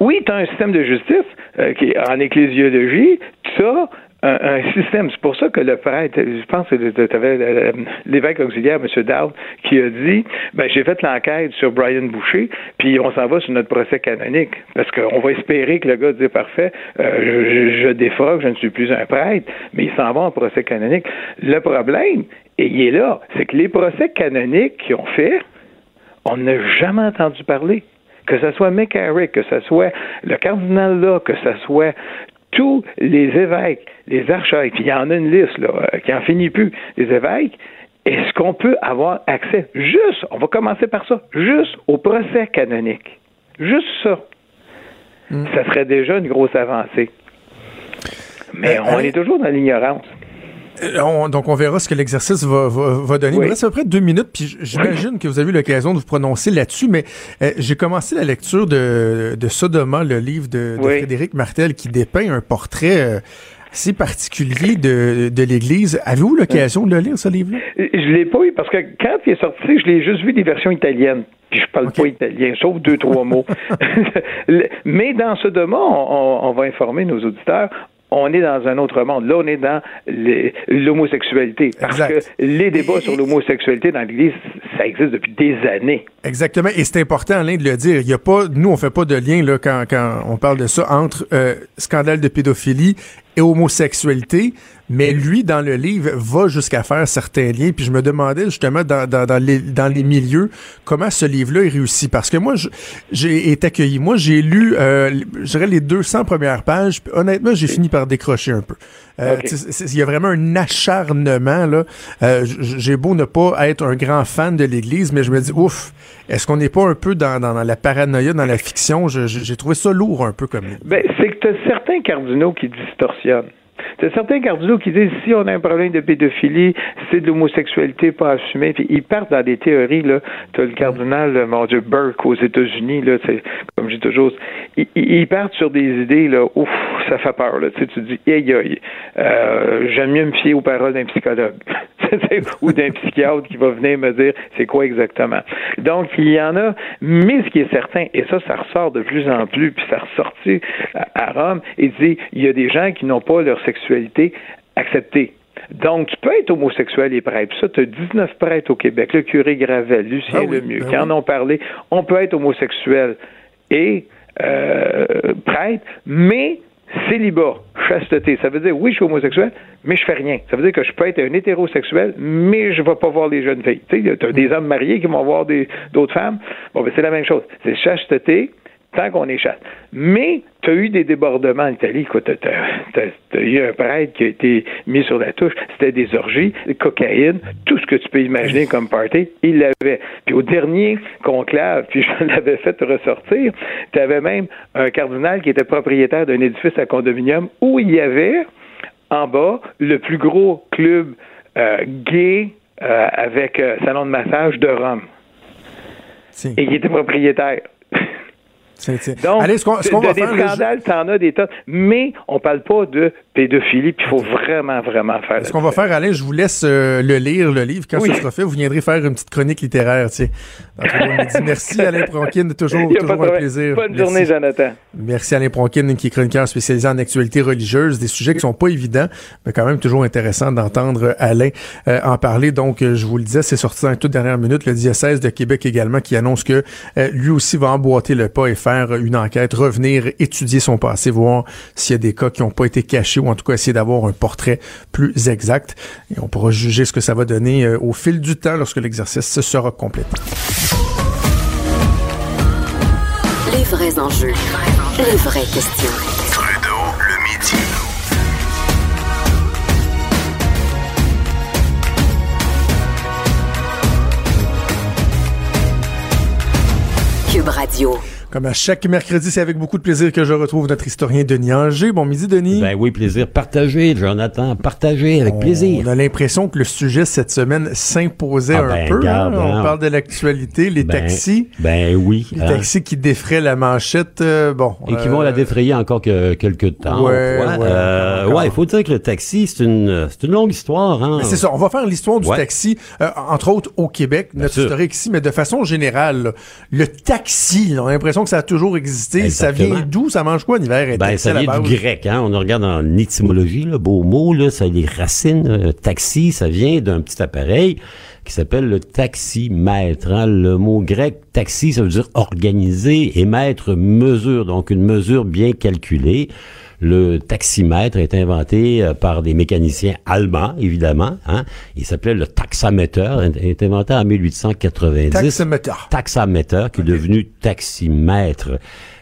Oui, tu as un système de justice euh, qui est en ecclésiologie, ça, un, système. C'est pour ça que le prêtre, je pense que tu avais l'évêque auxiliaire, M. Dowd, qui a dit ben, j'ai fait l'enquête sur Brian Boucher, puis on s'en va sur notre procès canonique. Parce qu'on va espérer que le gars dit parfait, euh, je, je défroque, je ne suis plus un prêtre, mais il s'en va en procès canonique. Le problème, et il est là, c'est que les procès canoniques qu'ils ont fait, on n'a jamais entendu parler que ce soit McCarrick, que ce soit le cardinal là, que ce soit tous les évêques, les archevêques, il y en a une liste là, euh, qui en finit plus, les évêques, est-ce qu'on peut avoir accès juste, on va commencer par ça, juste au procès canonique? Juste ça. Hmm. Ça serait déjà une grosse avancée. Mais euh, on est toujours dans l'ignorance. Euh, donc, on verra ce que l'exercice va, va, donner. Il me reste à peu près deux minutes, puis j'imagine que vous avez eu l'occasion de vous prononcer là-dessus, mais euh, j'ai commencé la lecture de, de Sodoma, le livre de, Frédéric Martel, qui dépeint un portrait euh, assez particulier de, de l'Église. Avez-vous l'occasion de le lire, ce livre-là? Je l'ai pas eu, parce que quand il est sorti, je l'ai juste vu des versions italiennes. Puis je parle pas italien, sauf deux, trois mots. Mais dans Sodoma, on, on va informer nos auditeurs, on est dans un autre monde. Là, on est dans l'homosexualité. Parce que les débats sur l'homosexualité dans l'Église, ça existe depuis des années. Exactement. Et c'est important, Alain, de le dire. Il y a pas, nous, on fait pas de lien, là, quand, quand on parle de ça, entre euh, scandale de pédophilie et homosexualité. Mais lui, dans le livre, va jusqu'à faire certains liens. Puis je me demandais justement dans, dans, dans, les, dans les milieux comment ce livre-là est réussi? Parce que moi, j'ai été accueilli. Moi, j'ai lu, euh, je dirais, les 200 premières pages. Honnêtement, j'ai fini par décrocher un peu. Euh, il y a vraiment un acharnement. là. Euh, j'ai beau ne pas être un grand fan de l'Église, mais je me dis, ouf, est-ce qu'on n'est pas un peu dans, dans, la paranoïa, dans la fiction? J'ai trouvé ça lourd un peu comme... Ben, c'est que tu certains cardinaux qui distorsionnent. C'est certains cardinaux qui disent si on a un problème de pédophilie, c'est de l'homosexualité pas assumée. Puis ils partent dans des théories. Là, as le cardinal, mon Dieu, Burke aux États-Unis. Là, comme dis toujours, ils, partent sur des idées. Là, ouf, ça fait peur. Là. Tu dis, aïe aïe, euh, j'aime mieux me fier aux paroles d'un psychologue ou d'un psychiatre qui va venir me dire c'est quoi exactement. Donc il y en a, mais ce qui est certain, et ça, ça ressort de plus en plus, puis ça ressorti à, Rome, et dit il y a des gens qui n'ont pas leur sexualité acceptée. Donc, tu peux être homosexuel et prêtre. Ça, tu as 19 prêtres au Québec. Le curé Gravel, Lucien ah Lemieux, ben qui en ont parlé. On peut être homosexuel et euh, prêtre, mais célibat, chasteté. Ça veut dire, oui, je suis homosexuel, mais je fais rien. Ça veut dire que je peux être un hétérosexuel, mais je ne vais pas voir les jeunes filles. Tu sais, as des hommes mariés qui vont voir d'autres femmes. Bon, ben, c'est la même chose. C'est chasteté, tant qu'on est chaste. Mais tu as eu des débordements en Italie. Tu as, eu un prêtre qui a été mis sur la touche. C'était des orgies, cocaïne, tout ce que tu peux imaginer comme party, il l'avait. Puis au dernier conclave, puis je l'avais fait ressortir, tu avais même un cardinal qui était propriétaire d'un édifice à condominium où il y avait en bas le plus gros club euh, gay euh, avec euh, salon de massage de Rome. Et il était propriétaire. Donc, Allez, ce qu'on, ce qu'on va des scandales, t'en as des tas, mais on parle pas de pédophilie, puis il faut vraiment, vraiment faire. Ce qu'on va faire, Alain, je vous laisse euh, le lire, le livre. Quand ce sera fait, vous viendrez faire une petite chronique littéraire, tu sais. Merci, Alain Pronkin, toujours, toujours un plaisir. Bonne journée, Jonathan. Merci, Alain Pronkin, qui est chroniqueur spécialisé en actualité religieuse, des sujets qui sont pas évidents, mais quand même toujours intéressant d'entendre Alain euh, en parler. Donc, euh, je vous le disais, c'est sorti dans les toutes dernières minutes, le diocèse de Québec également, qui annonce que lui aussi va emboîter le pas et faire une enquête, revenir étudier son passé, voir s'il y a des cas qui n'ont pas été cachés ou en tout cas essayer d'avoir un portrait plus exact. Et on pourra juger ce que ça va donner euh, au fil du temps lorsque l'exercice se sera complété. Les vrais enjeux, les vraies questions. Trudeau le midi. Radio. Comme à chaque mercredi, c'est avec beaucoup de plaisir que je retrouve notre historien Denis Anger. Bon midi, Denis. Ben oui, plaisir partagé, Jonathan, partagé avec plaisir. On a l'impression que le sujet cette semaine s'imposait Ah un ben, peu. hein. On hein. parle de l'actualité, les Ben, taxis. Ben oui. Les hein. taxis qui défraient la manchette. euh, bon. Et qui vont euh, la défrayer encore que quelques temps. Ouais, ouais, Euh, ouais, il faut dire que le taxi, c'est une, c'est une longue histoire. Hein. C'est ça, on va faire l'histoire du Ouais. taxi, euh, entre autres au Québec, notre sûr. historique ici, mais de façon générale, là, le taxi, là, on a l'impression que ça a toujours existé. Ça vient d'où? Ça mange quoi en hiver? Ben, ça vient du grec, hein. On regarde en étymologie, le beau mot, là, ça a les racines. euh, taxi, ça vient d'un petit appareil qui s'appelle le taximètre. hein. Le mot grec taxi, ça veut dire organiser et mètre mesure, donc une mesure bien calculée. Le taximètre est inventé euh, par des mécaniciens allemands, évidemment. Hein. Il s'appelait le taxamètre, est est inventé en 1890 Taximètre. taxamètre qui est devenu taximètre.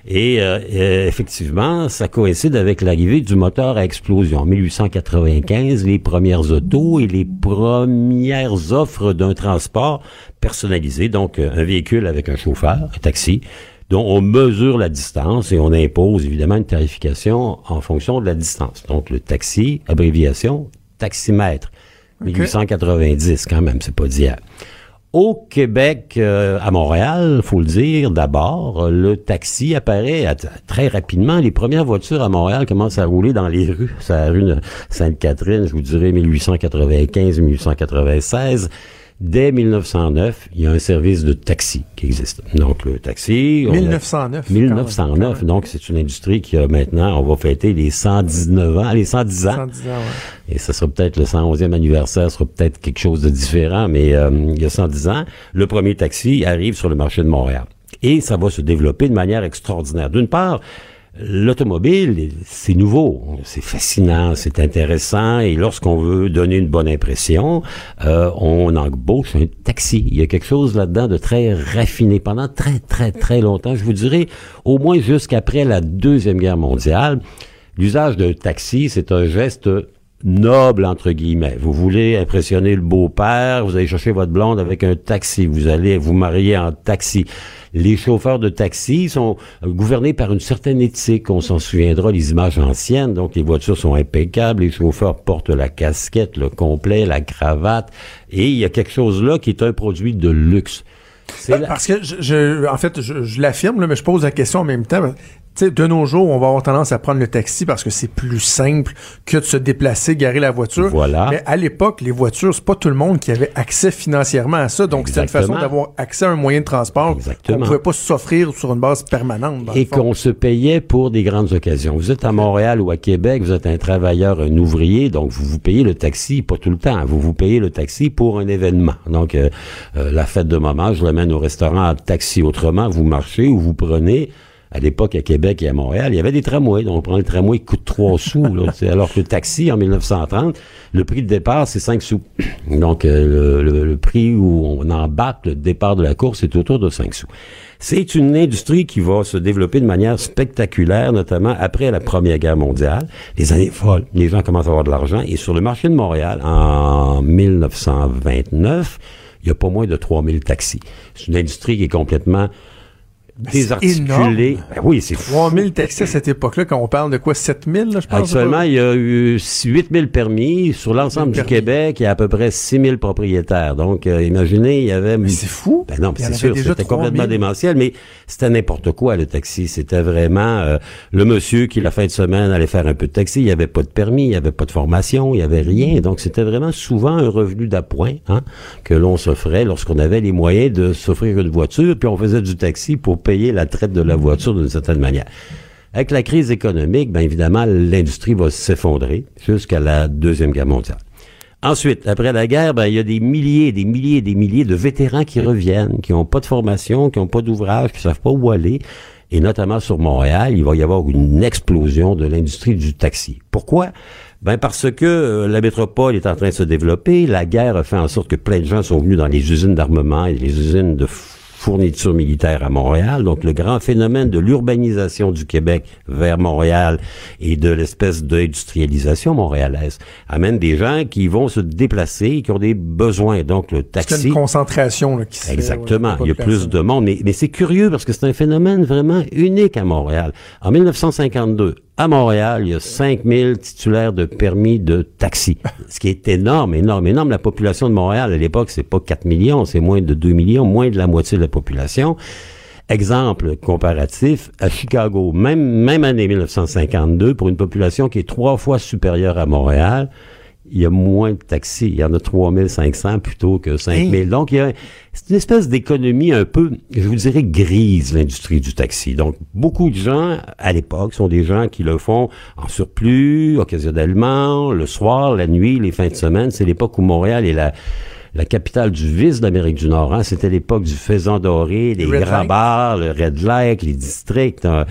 Et euh, euh, effectivement, ça coïncide avec l'arrivée du moteur à explosion. En 1895, les premières autos et les premières offres d'un transport personnalisé, donc un véhicule avec un chauffeur, un taxi, dont on mesure la distance et on impose évidemment une tarification en fonction de la distance. Donc le taxi, abréviation, taximètre. 1890 quand même, c'est pas d'hier. Au Québec, euh, à Montréal, faut le dire d'abord, le taxi apparaît à- très rapidement. Les premières voitures à Montréal commencent à rouler dans les rues. C'est la rue de Sainte-Catherine, je vous dirais 1895-1896. Dès 1909, il y a un service de taxi qui existe. Donc le taxi... on a- 1909. 1909, donc c'est une industrie qui a maintenant, on va fêter les 119 ans, les 110 ans. 110 ans, ouais. Et ce sera peut-être le 111e anniversaire, sera peut-être quelque chose de différent, mais euh, il y a 110 ans, le premier taxi arrive sur le marché de Montréal. Et ça va se développer de manière extraordinaire. D'une part, l'automobile, c'est nouveau, c'est fascinant, c'est intéressant, et lorsqu'on veut donner une bonne impression, euh, on embauche un taxi. Il y a quelque chose là-dedans de très raffiné pendant très, très, très longtemps. Je vous dirais, au moins jusqu'après la Deuxième Guerre mondiale, l'usage d'un taxi, c'est un geste noble, entre guillemets. Vous voulez impressionner le beau-père, vous allez chercher votre blonde avec un taxi, vous allez vous marier en taxi. Les chauffeurs de taxi sont gouvernés par une certaine éthique. On s'en souviendra, les images anciennes. Donc, les voitures sont impeccables. Les chauffeurs portent la casquette, le complet, la cravate. Et il y a quelque chose là qui est un produit de luxe. La- Parce que, je, je- en fait, je, je l'affirme, là, mais je pose la question en même temps. Sais, de nos jours, on va avoir tendance à prendre le taxi parce que c'est plus simple que de se déplacer, garer la voiture. Voilà. Mais à l'époque, les voitures, c'est pas tout le monde qui avait accès financièrement à ça. Donc, c'était une façon d'avoir accès à un moyen de transport qu'on pouvait pas s'offrir sur une base permanente. dans et qu'on se payait pour des grandes occasions. Vous êtes à Montréal ou à Québec, vous êtes un travailleur, un ouvrier, donc vous vous payez le taxi, pas tout le temps, vous vous payez le taxi pour un événement. Donc, euh, euh, la fête de maman, je l'amène au restaurant en taxi. Autrement, vous marchez ou vous prenez... À l'époque, à Québec et à Montréal, il y avait des tramways. Donc, on prend le tramway qui coûte 3 sous. là, alors que le taxi, en 1930, le prix de départ, c'est 5 sous. Donc, euh, le, le- le prix où on embarque le départ de la course est autour de 5 sous. C'est une industrie qui va se développer de manière spectaculaire, notamment après la Première Guerre mondiale. Les années folles, les gens commencent à avoir de l'argent. Et sur le marché de Montréal, en 1929, il y a pas moins de 3000 taxis. C'est une industrie qui est complètement désarticulée. énorme. Ben oui, c'est fou. 3000 taxis à cette époque-là, quand on parle de quoi? 7000, là, je pense? Actuellement, il y a eu 8000 permis. Sur l'ensemble du permis. Québec, il y a à peu près 6000 propriétaires. Donc, euh, imaginez, il y avait... Mais c'est fou. Ben non, c'est sûr, c'était complètement 3000. démentiel, mais c'était n'importe quoi, le taxi. C'était vraiment euh, le monsieur qui, la fin de semaine, allait faire un peu de taxi. Il n'y avait pas de permis, il n'y avait pas de formation, il n'y avait rien. Donc, c'était vraiment souvent un revenu d'appoint hein, que l'on s'offrait lorsqu'on avait les moyens de s'offrir une voiture, puis on faisait du taxi pour payer la traite de la voiture d'une certaine manière. Avec la crise économique, bien évidemment, l'industrie va s'effondrer jusqu'à la Deuxième Guerre mondiale. Ensuite, après la guerre, ben, il y a des milliers, des milliers, des milliers de vétérans qui reviennent, qui n'ont pas de formation, qui n'ont pas d'ouvrage, qui savent pas où aller. Et notamment sur Montréal, il va y avoir une explosion de l'industrie du taxi. Pourquoi? Ben parce que euh, la métropole est en train de se développer. La guerre a fait en sorte que plein de gens sont venus dans les usines d'armement et les usines de fournitures militaires à Montréal. Donc, le grand phénomène de l'urbanisation du Québec vers Montréal et de l'espèce d'industrialisation montréalaise amène des gens qui vont se déplacer, qui ont des besoins. Donc, le taxi... C'est une concentration là, qui se Exactement. Fait, Il y a plus de monde. Mais, mais c'est curieux parce que c'est un phénomène vraiment unique à Montréal. En 1952, à Montréal, il y a 5000 titulaires de permis de taxi. Ce qui est énorme, énorme, énorme. La population de Montréal, à l'époque, c'est pas 4 millions, c'est moins de 2 millions, moins de la moitié de la population. Exemple comparatif, à Chicago, même, même année 1952, pour une population qui est trois fois supérieure à Montréal, il y a moins de taxis. Il y en a 3500 plutôt que 5000. Donc, il y a, c'est une espèce d'économie un peu, je vous dirais, grise, l'industrie du taxi. Donc, beaucoup de gens, à l'époque, sont des gens qui le font en surplus, occasionnellement, le soir, la nuit, les fins de semaine. C'est l'époque où Montréal est la, la capitale du vice d'Amérique du Nord. Hein. C'était l'époque du faisan doré, les grands bars, le Red Lake, les districts. Hein.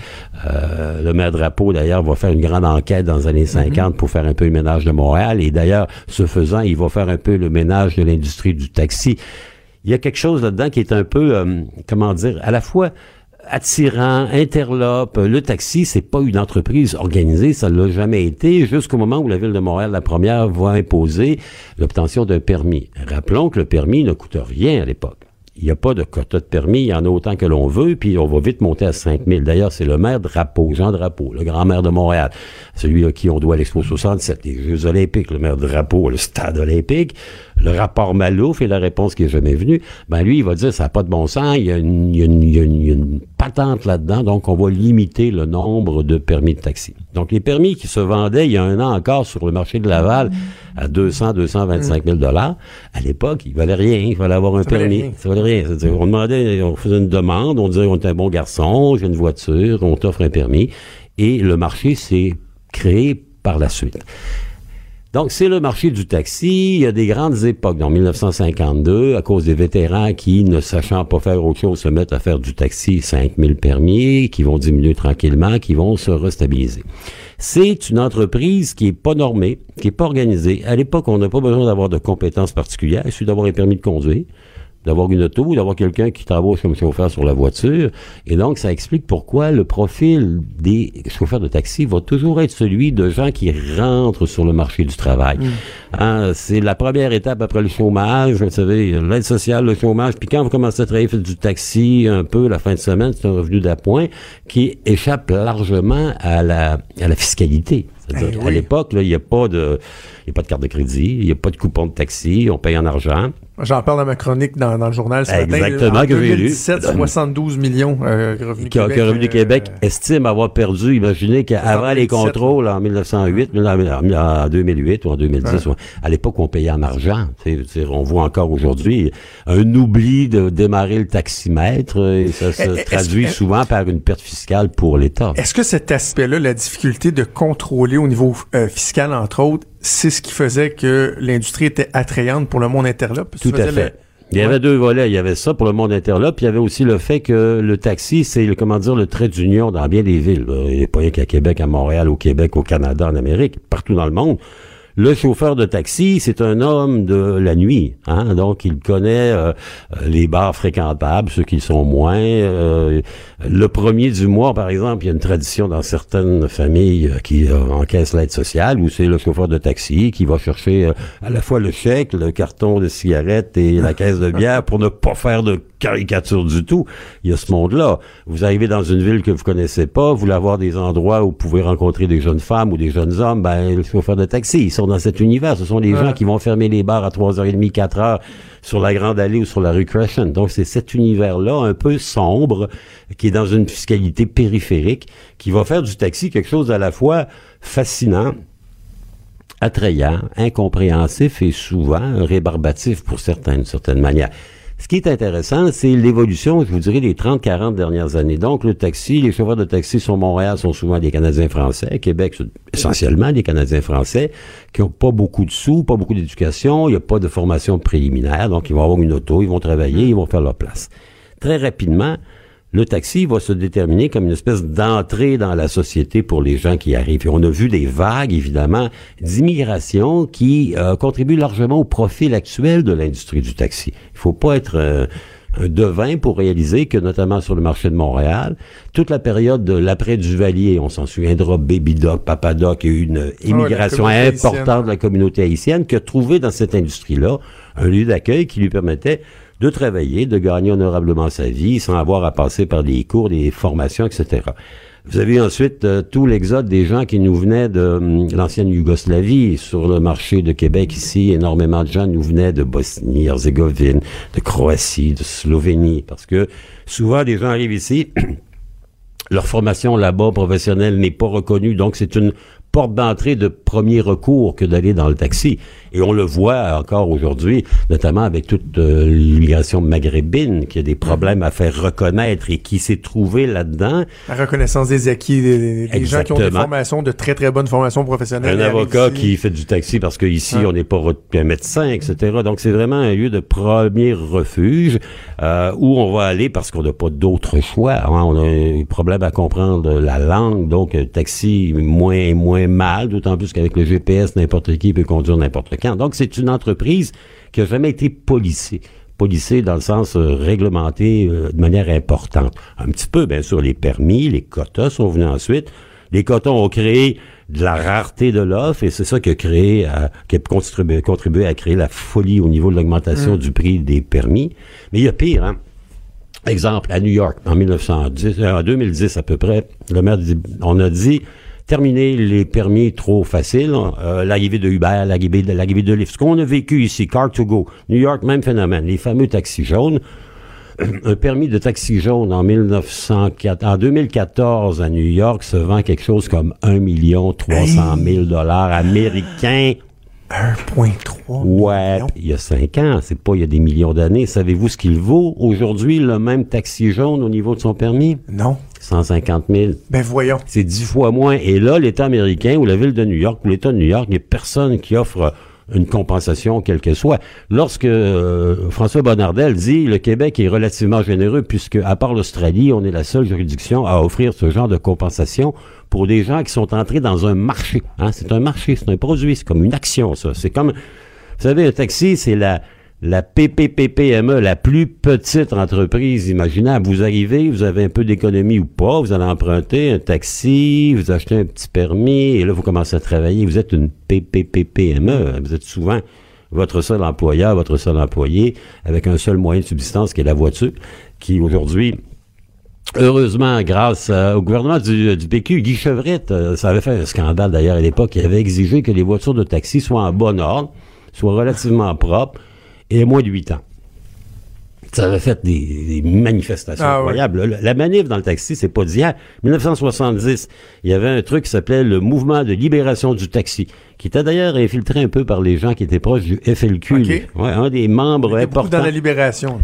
Euh, le maire Drapeau, d'ailleurs, va faire une grande enquête dans les années 50 mm-hmm. pour faire un peu le ménage de Montréal. Et d'ailleurs, ce faisant, il va faire un peu le ménage de l'industrie du taxi. Il y a quelque chose là-dedans qui est un peu, euh, comment dire, à la fois attirant, interlope. Le taxi, c'est pas une entreprise organisée, ça l'a jamais été, jusqu'au moment où la ville de Montréal, la première, va imposer l'obtention d'un permis. Rappelons que le permis ne coûte rien à l'époque. Il n'y a pas de quota de permis, il y en a autant que l'on veut, puis on va vite monter à 5 000. D'ailleurs, c'est le maire Drapeau, Jean Drapeau, le grand-maire de Montréal, celui à qui on doit l'Expo 67, les Jeux olympiques, le maire Drapeau, le stade olympique, le rapport Malouf et la réponse qui est jamais venue, ben lui, il va dire, ça n'a pas de bon sens, il y a une, il y a une, il y a une patente là-dedans, donc on va limiter le nombre de permis de taxi. Donc, les permis qui se vendaient il y a un an encore sur le marché de Laval à 200, 225 000 dollars, à l'époque, il valait rien. Il fallait avoir un permis. Ça valait rien. on demandait, on faisait une demande, on disait, on est un bon garçon, j'ai une voiture, on t'offre un permis. Et le marché s'est créé par la suite. Donc, c'est le marché du taxi. Il y a des grandes époques. Dans 1952, à cause des vétérans qui, ne sachant pas faire autre chose, se mettent à faire du taxi 5000 permis, qui vont diminuer tranquillement, qui vont se restabiliser. C'est une entreprise qui est pas normée, qui est pas organisée. À l'époque, on n'a pas besoin d'avoir de compétences particulières. Il suffit d'avoir un permis de conduire d'avoir une auto, d'avoir quelqu'un qui travaille comme chauffeur sur la voiture. Et donc, ça explique pourquoi le profil des chauffeurs de taxi va toujours être celui de gens qui rentrent sur le marché du travail. Mm. Hein, c'est la première étape après le chômage, vous savez, l'aide sociale, le chômage. Puis quand vous commencez à travailler, faites du taxi un peu la fin de semaine, c'est un revenu d'appoint qui échappe largement à la, à la fiscalité. Ben à l'époque, il n'y a pas de, a pas de carte de crédit, il n'y a pas de coupon de taxi, on paye en argent. J'en parle dans ma chronique dans, le journal ce Exactement, matin. que j'ai lu? 72 millions euh, Revenu Québec. Que Revenu Québec euh, estime avoir perdu, imaginez qu'avant les contrôles en 1908, en 2008 ou en 2010, à l'époque on payait en argent. on voit encore aujourd'hui un oubli de démarrer le taximètre et ça se traduit souvent par une perte fiscale pour l'État. Est-ce que cet aspect-là, la difficulté de contrôler au niveau euh, fiscal, entre autres, c'est ce qui faisait que l'industrie était attrayante pour le monde interlope. Tout à fait. Il y avait deux volets. Il y avait ça pour le monde interlope, puis il y avait aussi le fait que le taxi, c'est le comment dire le trait d'union dans bien des villes. Il n'y a pas rien qu'à Québec, à Montréal, au Québec, au Canada, en Amérique, partout dans le monde. Le chauffeur de taxi, c'est un homme de la nuit, hein? donc il connaît euh, les bars fréquentables, ceux qui sont moins. Euh, le premier du mois, par exemple, il y a une tradition dans certaines familles euh, qui encaissent l'aide sociale, où c'est le chauffeur de taxi qui va chercher à la fois le chèque, le carton de cigarettes et la caisse de bière pour ne pas faire de caricature du tout. Il y a ce monde-là. Vous arrivez dans une ville que vous connaissez pas, vous voulez avoir des endroits où vous pouvez rencontrer des jeunes femmes ou des jeunes hommes, ben, le chauffeur de taxi, ils sont dans cet univers. Ce sont des gens qui vont fermer les bars à 3h30, 4h sur la Grande Allée ou sur la rue Crescent. Donc, c'est cet univers-là, un peu sombre, qui est dans une fiscalité périphérique, qui va faire du taxi quelque chose à la fois fascinant, attrayant, incompréhensif et souvent rébarbatif pour certains, d'une certaine manière. Ce qui est intéressant, c'est l'évolution, je vous dirais, des 30-40 dernières années. Donc, le taxi, les chauffeurs de taxi sur Montréal sont souvent des Canadiens français. Québec, essentiellement des Canadiens français qui ont pas beaucoup de sous, pas beaucoup d'éducation, il n'y a pas de formation préliminaire. Donc, ils vont avoir une auto, ils vont travailler, ils vont faire leur place. Très rapidement, le taxi va se déterminer comme une espèce d'entrée dans la société pour les gens qui arrivent. Et on a vu des vagues, évidemment, d'immigration qui euh, contribuent largement au profil actuel de l'industrie du taxi. Il faut pas être euh, un devin pour réaliser que, notamment sur le marché de Montréal, toute la période de l'après-Duvalier, on s'en souviendra, Baby Doc, Papa Doc, il y a eu une immigration importante de la communauté haïtienne qui a trouvé dans cette industrie-là un lieu d'accueil qui lui permettait de travailler, de gagner honorablement sa vie sans avoir à passer par des cours, des formations, etc. Vous avez ensuite euh, tout l'exode des gens qui nous venaient de hum, l'ancienne Yougoslavie sur le marché de Québec ici. Énormément de gens nous venaient de Bosnie, Herzégovine, de Croatie, de Slovénie, parce que souvent des gens arrivent ici. leur formation là-bas professionnelle n'est pas reconnue, donc c'est une porte d'entrée de premier recours que d'aller dans le taxi. Et on le voit encore aujourd'hui, notamment avec toute euh, l'immigration maghrébine, qui a des problèmes à faire reconnaître et qui s'est trouvé là-dedans. La reconnaissance des acquis, des, gens qui ont des formations, de très très bonnes formations professionnelles. Un avocat qui fait du taxi parce qu'ici, on n'est pas un médecin, etc. Donc c'est vraiment un lieu de premier refuge euh, où on va aller parce qu'on n'a pas d'autre choix. Hein. On a un problème à comprendre la langue, donc taxi moins moins mal, d'autant plus qu'avec le GPS, n'importe qui peut conduire n'importe quand. Donc, c'est une entreprise qui n'a jamais été policée policée dans le sens euh, réglementé euh, de manière importante. Un petit peu, bien sûr, les permis, les quotas sont venus ensuite. Les quotas ont créé de la rareté de l'offre et c'est ça qui a créé, qui a contribué, à créer la folie au niveau de l'augmentation mm. du prix des permis. Mais il y a pire, hein. Exemple, à New York, en 1910, en 2010 à peu près, le maire dit, on a dit, terminer les permis trop faciles, euh, l'arrivée de Uber, l'arrivée de, l'arrivée de Lyft. Ce qu'on a vécu ici, Car2Go, New York, même phénomène, les fameux taxis jaunes. Un permis de taxi jaune en 1904, en 2014 à New York se vend quelque chose comme 1 million 300 000 dollars américains. 1,3 Ouais, il y a cinq ans, c'est pas il y a des millions d'années. Savez-vous ce qu'il vaut aujourd'hui, le même taxi jaune au niveau de son permis? Non. 150 000. Ben voyons. C'est dix fois moins. Et là, l'État américain ou la ville de New York ou l'État de New York, il n'y a personne qui offre une compensation quelle que soit. Lorsque euh, François Bonnardel dit le Québec est relativement généreux puisque à part l'Australie, on est la seule juridiction à offrir ce genre de compensation pour des gens qui sont entrés dans un marché. Hein? C'est un marché, c'est un produit, c'est comme une action ça. C'est comme vous savez un taxi, c'est la la PPPPME, la plus petite entreprise imaginable. Vous arrivez, vous avez un peu d'économie ou pas, vous allez emprunter un taxi, vous achetez un petit permis, et là, vous commencez à travailler. Vous êtes une PPPPME. Vous êtes souvent votre seul employeur, votre seul employé, avec un seul moyen de subsistance qui est la voiture, qui aujourd'hui Heureusement, grâce au gouvernement du, du, PQ, Guy Chevrette, euh, ça avait fait un scandale d'ailleurs à l'époque, il avait exigé que les voitures de taxi soient en bon ordre, soient relativement propres, et moins de 8 ans. Ça avait fait des, manifestations ah incroyables. La manif dans le taxi, c'est pas d'hier. 1970, il y avait un truc qui s'appelait le Mouvement de libération du taxi, qui était d'ailleurs infiltré un peu par les gens qui étaient proches du FLQ. Ouais, un des membres importants. dans la libération.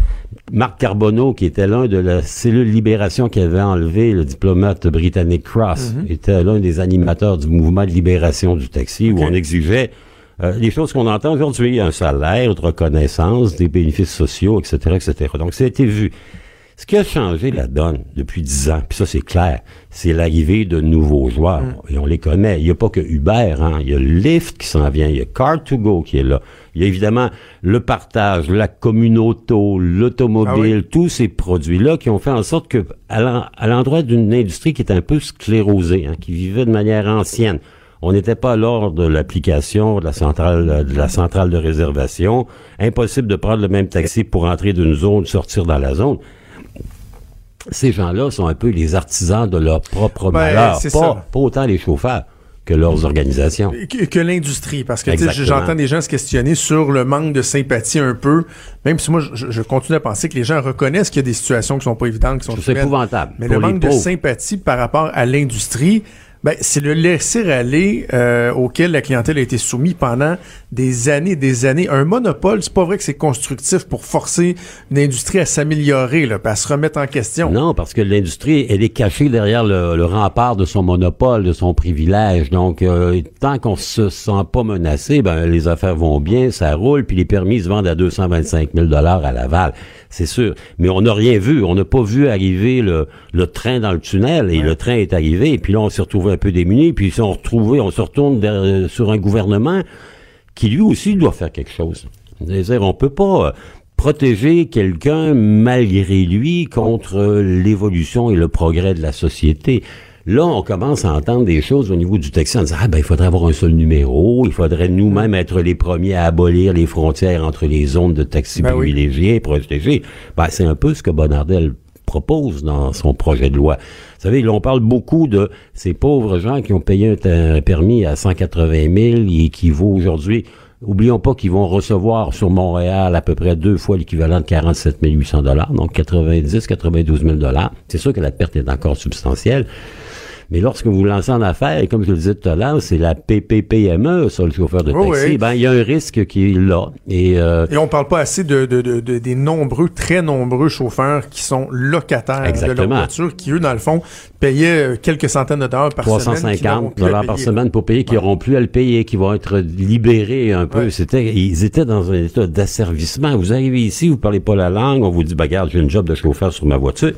Marc Carbonneau, qui était l'un de la cellule libération qui avait enlevé le diplomate britannique Cross, mhm. était l'un des animateurs du mouvement de libération du taxi, où on exigeait euh, les choses qu'on entend aujourd'hui, un salaire, une reconnaissance, des bénéfices sociaux, etc., etc. Donc, ça a été vu. Ce qui a changé la donne depuis dix ans, puis ça c'est clair, c'est l'arrivée de nouveaux joueurs. Mm. Et on les connaît. Il n'y a pas que Uber, hein. il y a Lyft qui s'en vient, il y a Car2Go qui est là. Il y a évidemment le partage, la communauté, l'automobile, ah tous ces produits-là qui ont fait en sorte que, à l'endroit d'une industrie qui est un peu sclérosée, hein, qui vivait de manière ancienne, on n'était pas lors de l'application de la centrale de la centrale de réservation. Impossible de prendre le même taxi pour entrer d'une zone, sortir dans la zone. Ces gens-là sont un peu les artisans de leur propre ben, malheur, pas, pas autant les chauffeurs que leurs organisations. Que, l'industrie, parce que j'entends des gens se questionner sur le manque de sympathie un peu, même si moi je, continue à penser que les gens reconnaissent qu'il y a des situations qui sont pas évidentes, qui sont C'est épouvantable. Mais le manque de sympathie par rapport à l'industrie, ben, c'est le laisser-aller euh, auquel la clientèle a été soumise pendant des années des années. Un monopole, c'est pas vrai que c'est constructif pour forcer une industrie à s'améliorer, là, à se remettre en question. Non, parce que l'industrie, elle est cachée derrière le, rempart de son monopole, de son privilège. Donc, euh, tant qu'on se sent pas menacé, ben, les affaires vont bien, ça roule, puis les permis se vendent à 225 000 dollars à Laval c'est sûr. Mais on n'a rien vu. On n'a pas vu arriver le, le, train dans le tunnel et le train est arrivé. Et puis là, on s'est retrouvé un peu démunis. Puis on retrouvé, on se retourne sur un gouvernement qui lui aussi doit faire quelque chose. C'est-à-dire, on peut pas euh, protéger quelqu'un malgré lui contre l'évolution et le progrès de la société. Là, on commence à entendre des choses au niveau du taxi en disant, ah ben, il faudrait avoir un seul numéro, il faudrait nous-mêmes être les premiers à abolir les frontières entre les zones de taxi Ben oui. privilégiées, protégées. Ben, c'est un peu ce que Bonardel propose dans son projet de loi. Vous savez, on parle beaucoup de ces pauvres gens qui ont payé un, un permis à 180 000 et qui vaut aujourd'hui Oublions pas qu'ils vont recevoir sur Montréal à peu près deux fois l'équivalent de 47 800 dollars, donc 90, 92 000 dollars. C'est sûr que la perte est encore substantielle. Mais lorsque vous lancez en affaires, et comme je le disais tout à l'heure, c'est la PPPME, ça, le chauffeur de taxi, oui. ben, il y a un risque qui est là. Et, euh, Et on parle pas assez de, de- de- de- des nombreux, très nombreux chauffeurs qui sont locataires de leur Exactement. voiture, qui eux, dans le fond, payaient euh, quelques centaines de dollars par semaine. qui n'auront 350 plus à dollars par semaine pour payer, qui n'auront plus à le payer, qui vont être libérés un peu. Ouais. C'était, ils étaient dans un état d'asservissement. Vous arrivez ici, vous parlez pas la langue, on vous dit, bah, regarde, j'ai une job de chauffeur sur ma voiture.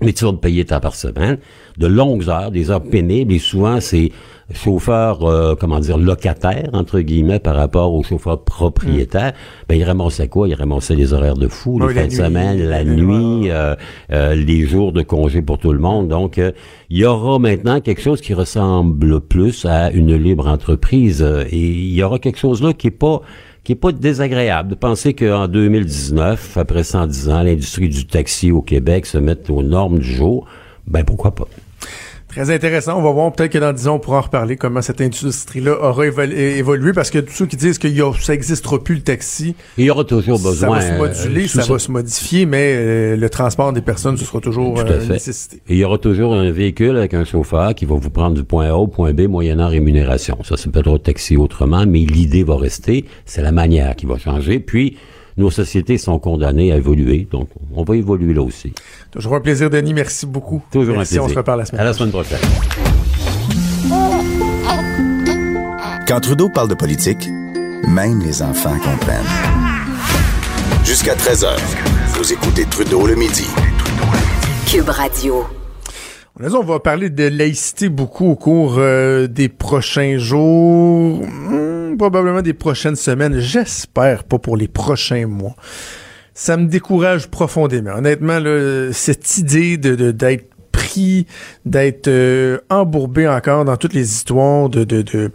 Mais tu vas payer tant par semaine, de longues heures, des heures pénibles, et souvent c'est chauffeurs, euh, comment dire, locataires, entre guillemets, par rapport aux chauffeurs propriétaires. Ben, ils ramassaient quoi? Ils ramassaient les horaires de fou, les Oui, la fins de semaine, la euh, nuit, euh, euh, les jours de congé pour tout le monde. Donc, euh, il y aura maintenant quelque chose qui ressemble plus à une libre entreprise, euh, et il y aura quelque chose là qui est pas qui est pas désagréable de penser qu'en 2019, après 110 ans, l'industrie du taxi au Québec se mette aux normes du jour. Ben pourquoi pas? Très intéressant. On va voir peut-être que dans 10 ans, on pourra en reparler comment cette industrie-là aura évol- évolué parce que tous ceux qui disent que ça n'existera plus le taxi, Il y aura toujours ça besoin. va se euh, moduler, ça va se modifier, mais euh, le transport des personnes, ce sera toujours euh, une nécessité. Et il y aura toujours un véhicule avec un chauffeur qui va vous prendre du point A au point B moyennant rémunération. Ça, c'est peut-être taxi autrement, mais l'idée va rester. C'est la manière qui va changer. Puis, nos sociétés sont condamnées à évoluer. Donc, on va évoluer là aussi. Toujours un plaisir, Denis. Merci beaucoup. Toujours Merci, un plaisir. on se reparle la semaine À la prochaine. semaine prochaine. Quand Trudeau parle de politique, même les enfants comprennent. Jusqu'à 13h, vous écoutez Trudeau le midi. Cube Radio. On va parler de laïcité beaucoup au cours euh, des prochains jours, hmm, probablement des prochaines semaines. J'espère pas pour les prochains mois. Ça me décourage profondément. Honnêtement, là, cette idée de d'être pris, d'être euh, embourbé encore dans toutes les histoires de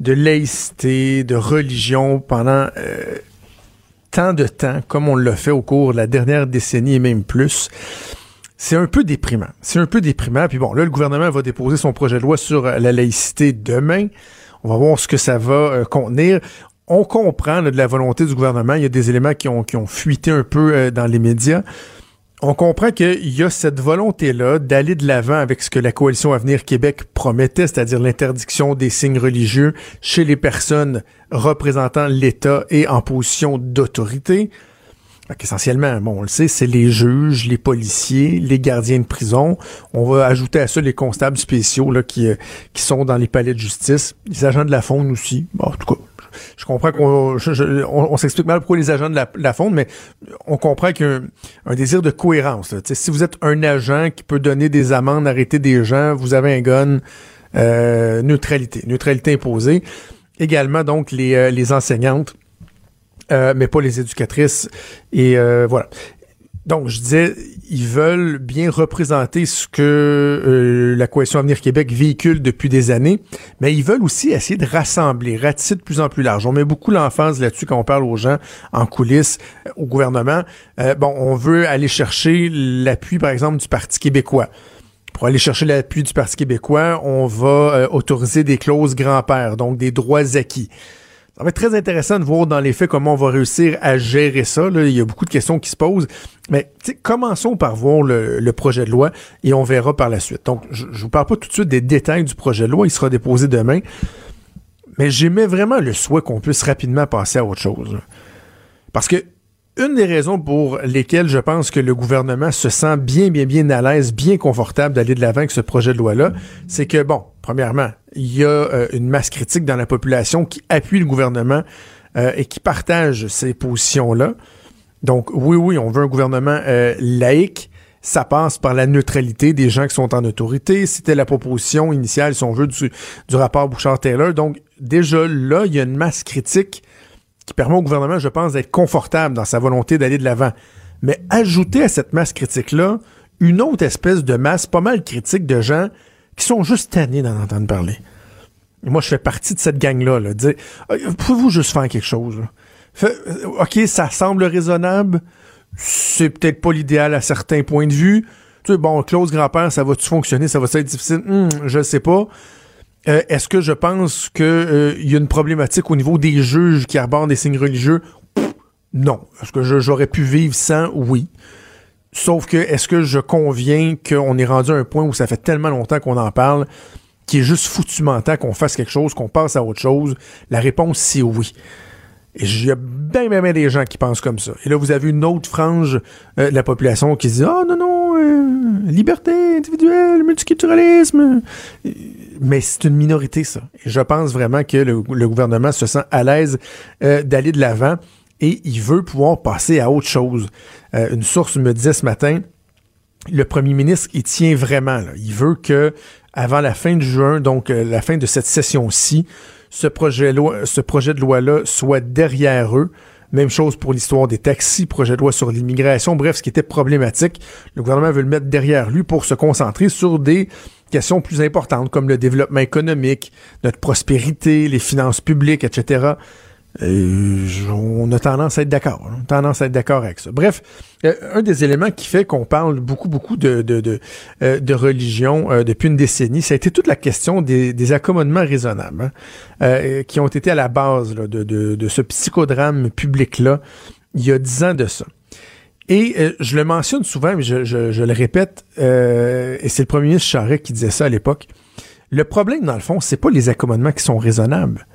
laïcité, de religion pendant euh, tant de temps, comme on l'a fait au cours de la dernière décennie et même plus c'est un peu déprimant. C'est un peu déprimant. Puis bon, là, le gouvernement va déposer son projet de loi sur euh, la laïcité demain. On va voir ce que ça va euh, contenir. On comprend là, de la volonté du gouvernement. Il y a des éléments qui ont, qui ont fuité un peu euh, dans les médias. On comprend qu'il y a cette volonté-là d'aller de l'avant avec ce que la coalition Avenir Québec promettait, c'est-à-dire l'interdiction des signes religieux chez les personnes représentant l'État et en position d'autorité. Fait qu'essentiellement, bon, on le sait, c'est les juges, les policiers, les gardiens de prison. On va ajouter à ça les constables spéciaux là, qui, euh, qui sont dans les palais de justice, les agents de la faune aussi. Bon, en tout cas, je comprends qu'on on, s'explique mal pourquoi les agents de la, la mais on comprend qu'il y a un, désir de cohérence. Si vous êtes un agent qui peut donner des amendes, arrêter des gens, vous avez un gun, euh, neutralité, neutralité imposée. Également, donc, les, euh, les enseignantes euh, mais pas les éducatrices. Et euh, voilà. Donc, je disais, ils veulent bien représenter ce que euh, la Coalition Avenir Québec véhicule depuis des années, mais ils veulent aussi essayer de rassembler, ratisser de plus en plus large. On met beaucoup l'emphase là-dessus quand on parle aux gens en coulisses, euh, au gouvernement. Euh, bon, on veut aller chercher l'appui, par exemple, du Parti québécois. Pour aller chercher l'appui du Parti québécois, on va euh, autoriser des clauses grand-père, donc des droits acquis. Ça va être très intéressant de voir dans les faits comment on va réussir à gérer ça. Il y a beaucoup de questions qui se posent. Mais commençons par voir le, projet de loi et on verra par la suite. Donc, je ne vous parle pas tout de suite des détails du projet de loi. Il sera déposé demain. Mais j'émets vraiment le souhait qu'on puisse rapidement passer à autre chose. Parce que une des raisons pour lesquelles je pense que le gouvernement se sent bien, bien, bien à l'aise, bien confortable d'aller de l'avant avec ce projet de loi-là, c'est que, bon, premièrement, il y a euh, une masse critique dans la population qui appuie le gouvernement euh, et qui partage ces positions-là. Donc, oui, oui, on veut un gouvernement euh, laïque. Ça passe par la neutralité des gens qui sont en autorité. C'était la proposition initiale, si on veut, du, rapport Bouchard-Taylor. Donc, déjà là, il y a une masse critique qui permet au gouvernement, je pense, d'être confortable dans sa volonté d'aller de l'avant. Mais ajouter à cette masse critique-là une autre espèce de masse pas mal critique de gens qui sont juste tannés d'en entendre parler. Moi, je fais partie de cette gang-là. Là, dire, euh, pouvez-vous juste faire quelque chose? Euh, OK, ça semble raisonnable. C'est peut-être pas l'idéal à certains points de vue. Tu sais, bon, Claude Grand-Père, ça va-tu fonctionner? Ça va être difficile? Hmm, je sais pas. Euh, est-ce que je pense qu'il y a une problématique au niveau des juges qui abordent des signes religieux? Non. Est-ce que j'aurais pu vivre sans? Oui. Sauf que, est-ce que je conviens qu'on est rendu à un point où ça fait tellement longtemps qu'on en parle, qu'il est juste foutument temps qu'on fasse quelque chose, qu'on passe à autre chose? La réponse, c'est oui. Et il y a bien, bien, bien des gens qui pensent comme ça. Et là, vous avez une autre frange euh, de la population qui dit « Ah, non, non, euh, liberté individuelle, multiculturalisme. » Mais c'est une minorité, ça. Et je pense vraiment que le, gouvernement se sent à l'aise euh, d'aller de l'avant et il veut pouvoir passer à autre chose. une source me disait ce matin, le premier ministre, il tient vraiment. Il veut que, avant la fin de juin, donc la fin de cette session-ci, ce projet, ce projet de loi-là soit derrière eux. Même chose pour l'histoire des taxis, projet de loi sur l'immigration. Bref, ce qui était problématique, le gouvernement veut le mettre derrière lui pour se concentrer sur des questions plus importantes comme le développement économique, notre prospérité, les finances publiques, etc. Euh, on a tendance à être d'accord. Tendance à être d'accord avec ça. Bref, euh, un des éléments qui fait qu'on parle beaucoup, beaucoup de, de, de, euh, de religion depuis une décennie, ça a été toute la question des, des accommodements raisonnables hein, qui ont été à la base de, de, de, ce psychodrame public-là il y a dix ans de ça. Et je le mentionne souvent, mais je, je, je le répète, et c'est le premier ministre Charest qui disait ça à l'époque. Le problème, dans le fond, c'est pas les accommodements qui sont raisonnables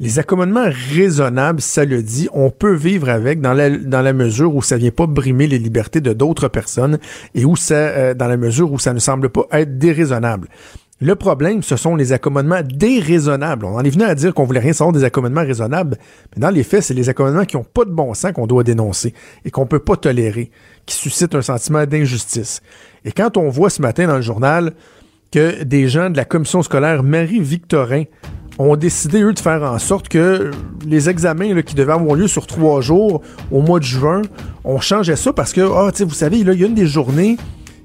les accommodements raisonnables, ça le dit, on peut vivre avec dans la, dans la mesure où ça vient pas brimer les libertés de d'autres personnes et où ça, euh, dans la mesure où ça ne semble pas être déraisonnable. Le problème, ce sont les accommodements déraisonnables. On en est venu à dire qu'on voulait rien savoir des accommodements raisonnables, mais dans les faits, c'est les accommodements qui ont pas de bon sens qu'on doit dénoncer et qu'on peut pas tolérer, qui suscitent un sentiment d'injustice. Et quand on voit ce matin dans le journal que des gens de la commission scolaire Marie-Victorin ont décidé, eux, de faire en sorte que les examens qui devaient avoir lieu sur trois jours au mois de juin, on changeait ça parce que, ah, vous savez, il y a une des journées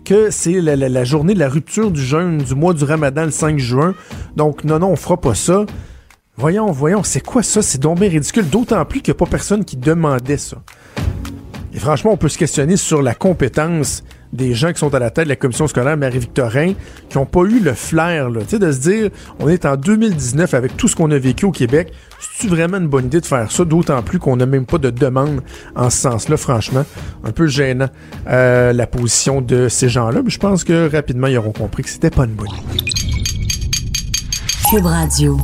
que c'est la, journée de la rupture du jeûne du mois du ramadan le 5 juin. Donc, non, non, on fera pas ça. Voyons, voyons, c'est quoi ça? C'est donc ridicule, d'autant plus qu'il n'y a pas personne qui demandait ça. Et franchement, on peut se questionner sur la compétence des gens qui sont à la tête de la commission scolaire Marie-Victorin qui n'ont pas eu le flair là, de se dire on est en 2019 avec tout ce qu'on a vécu au Québec, c'est vraiment une bonne idée de faire ça, d'autant plus qu'on n'a même pas de demande en ce sens-là, franchement. Un peu gênant euh, la position de ces gens-là, je pense que rapidement ils auront compris que c'était pas une bonne idée. Cube Radio.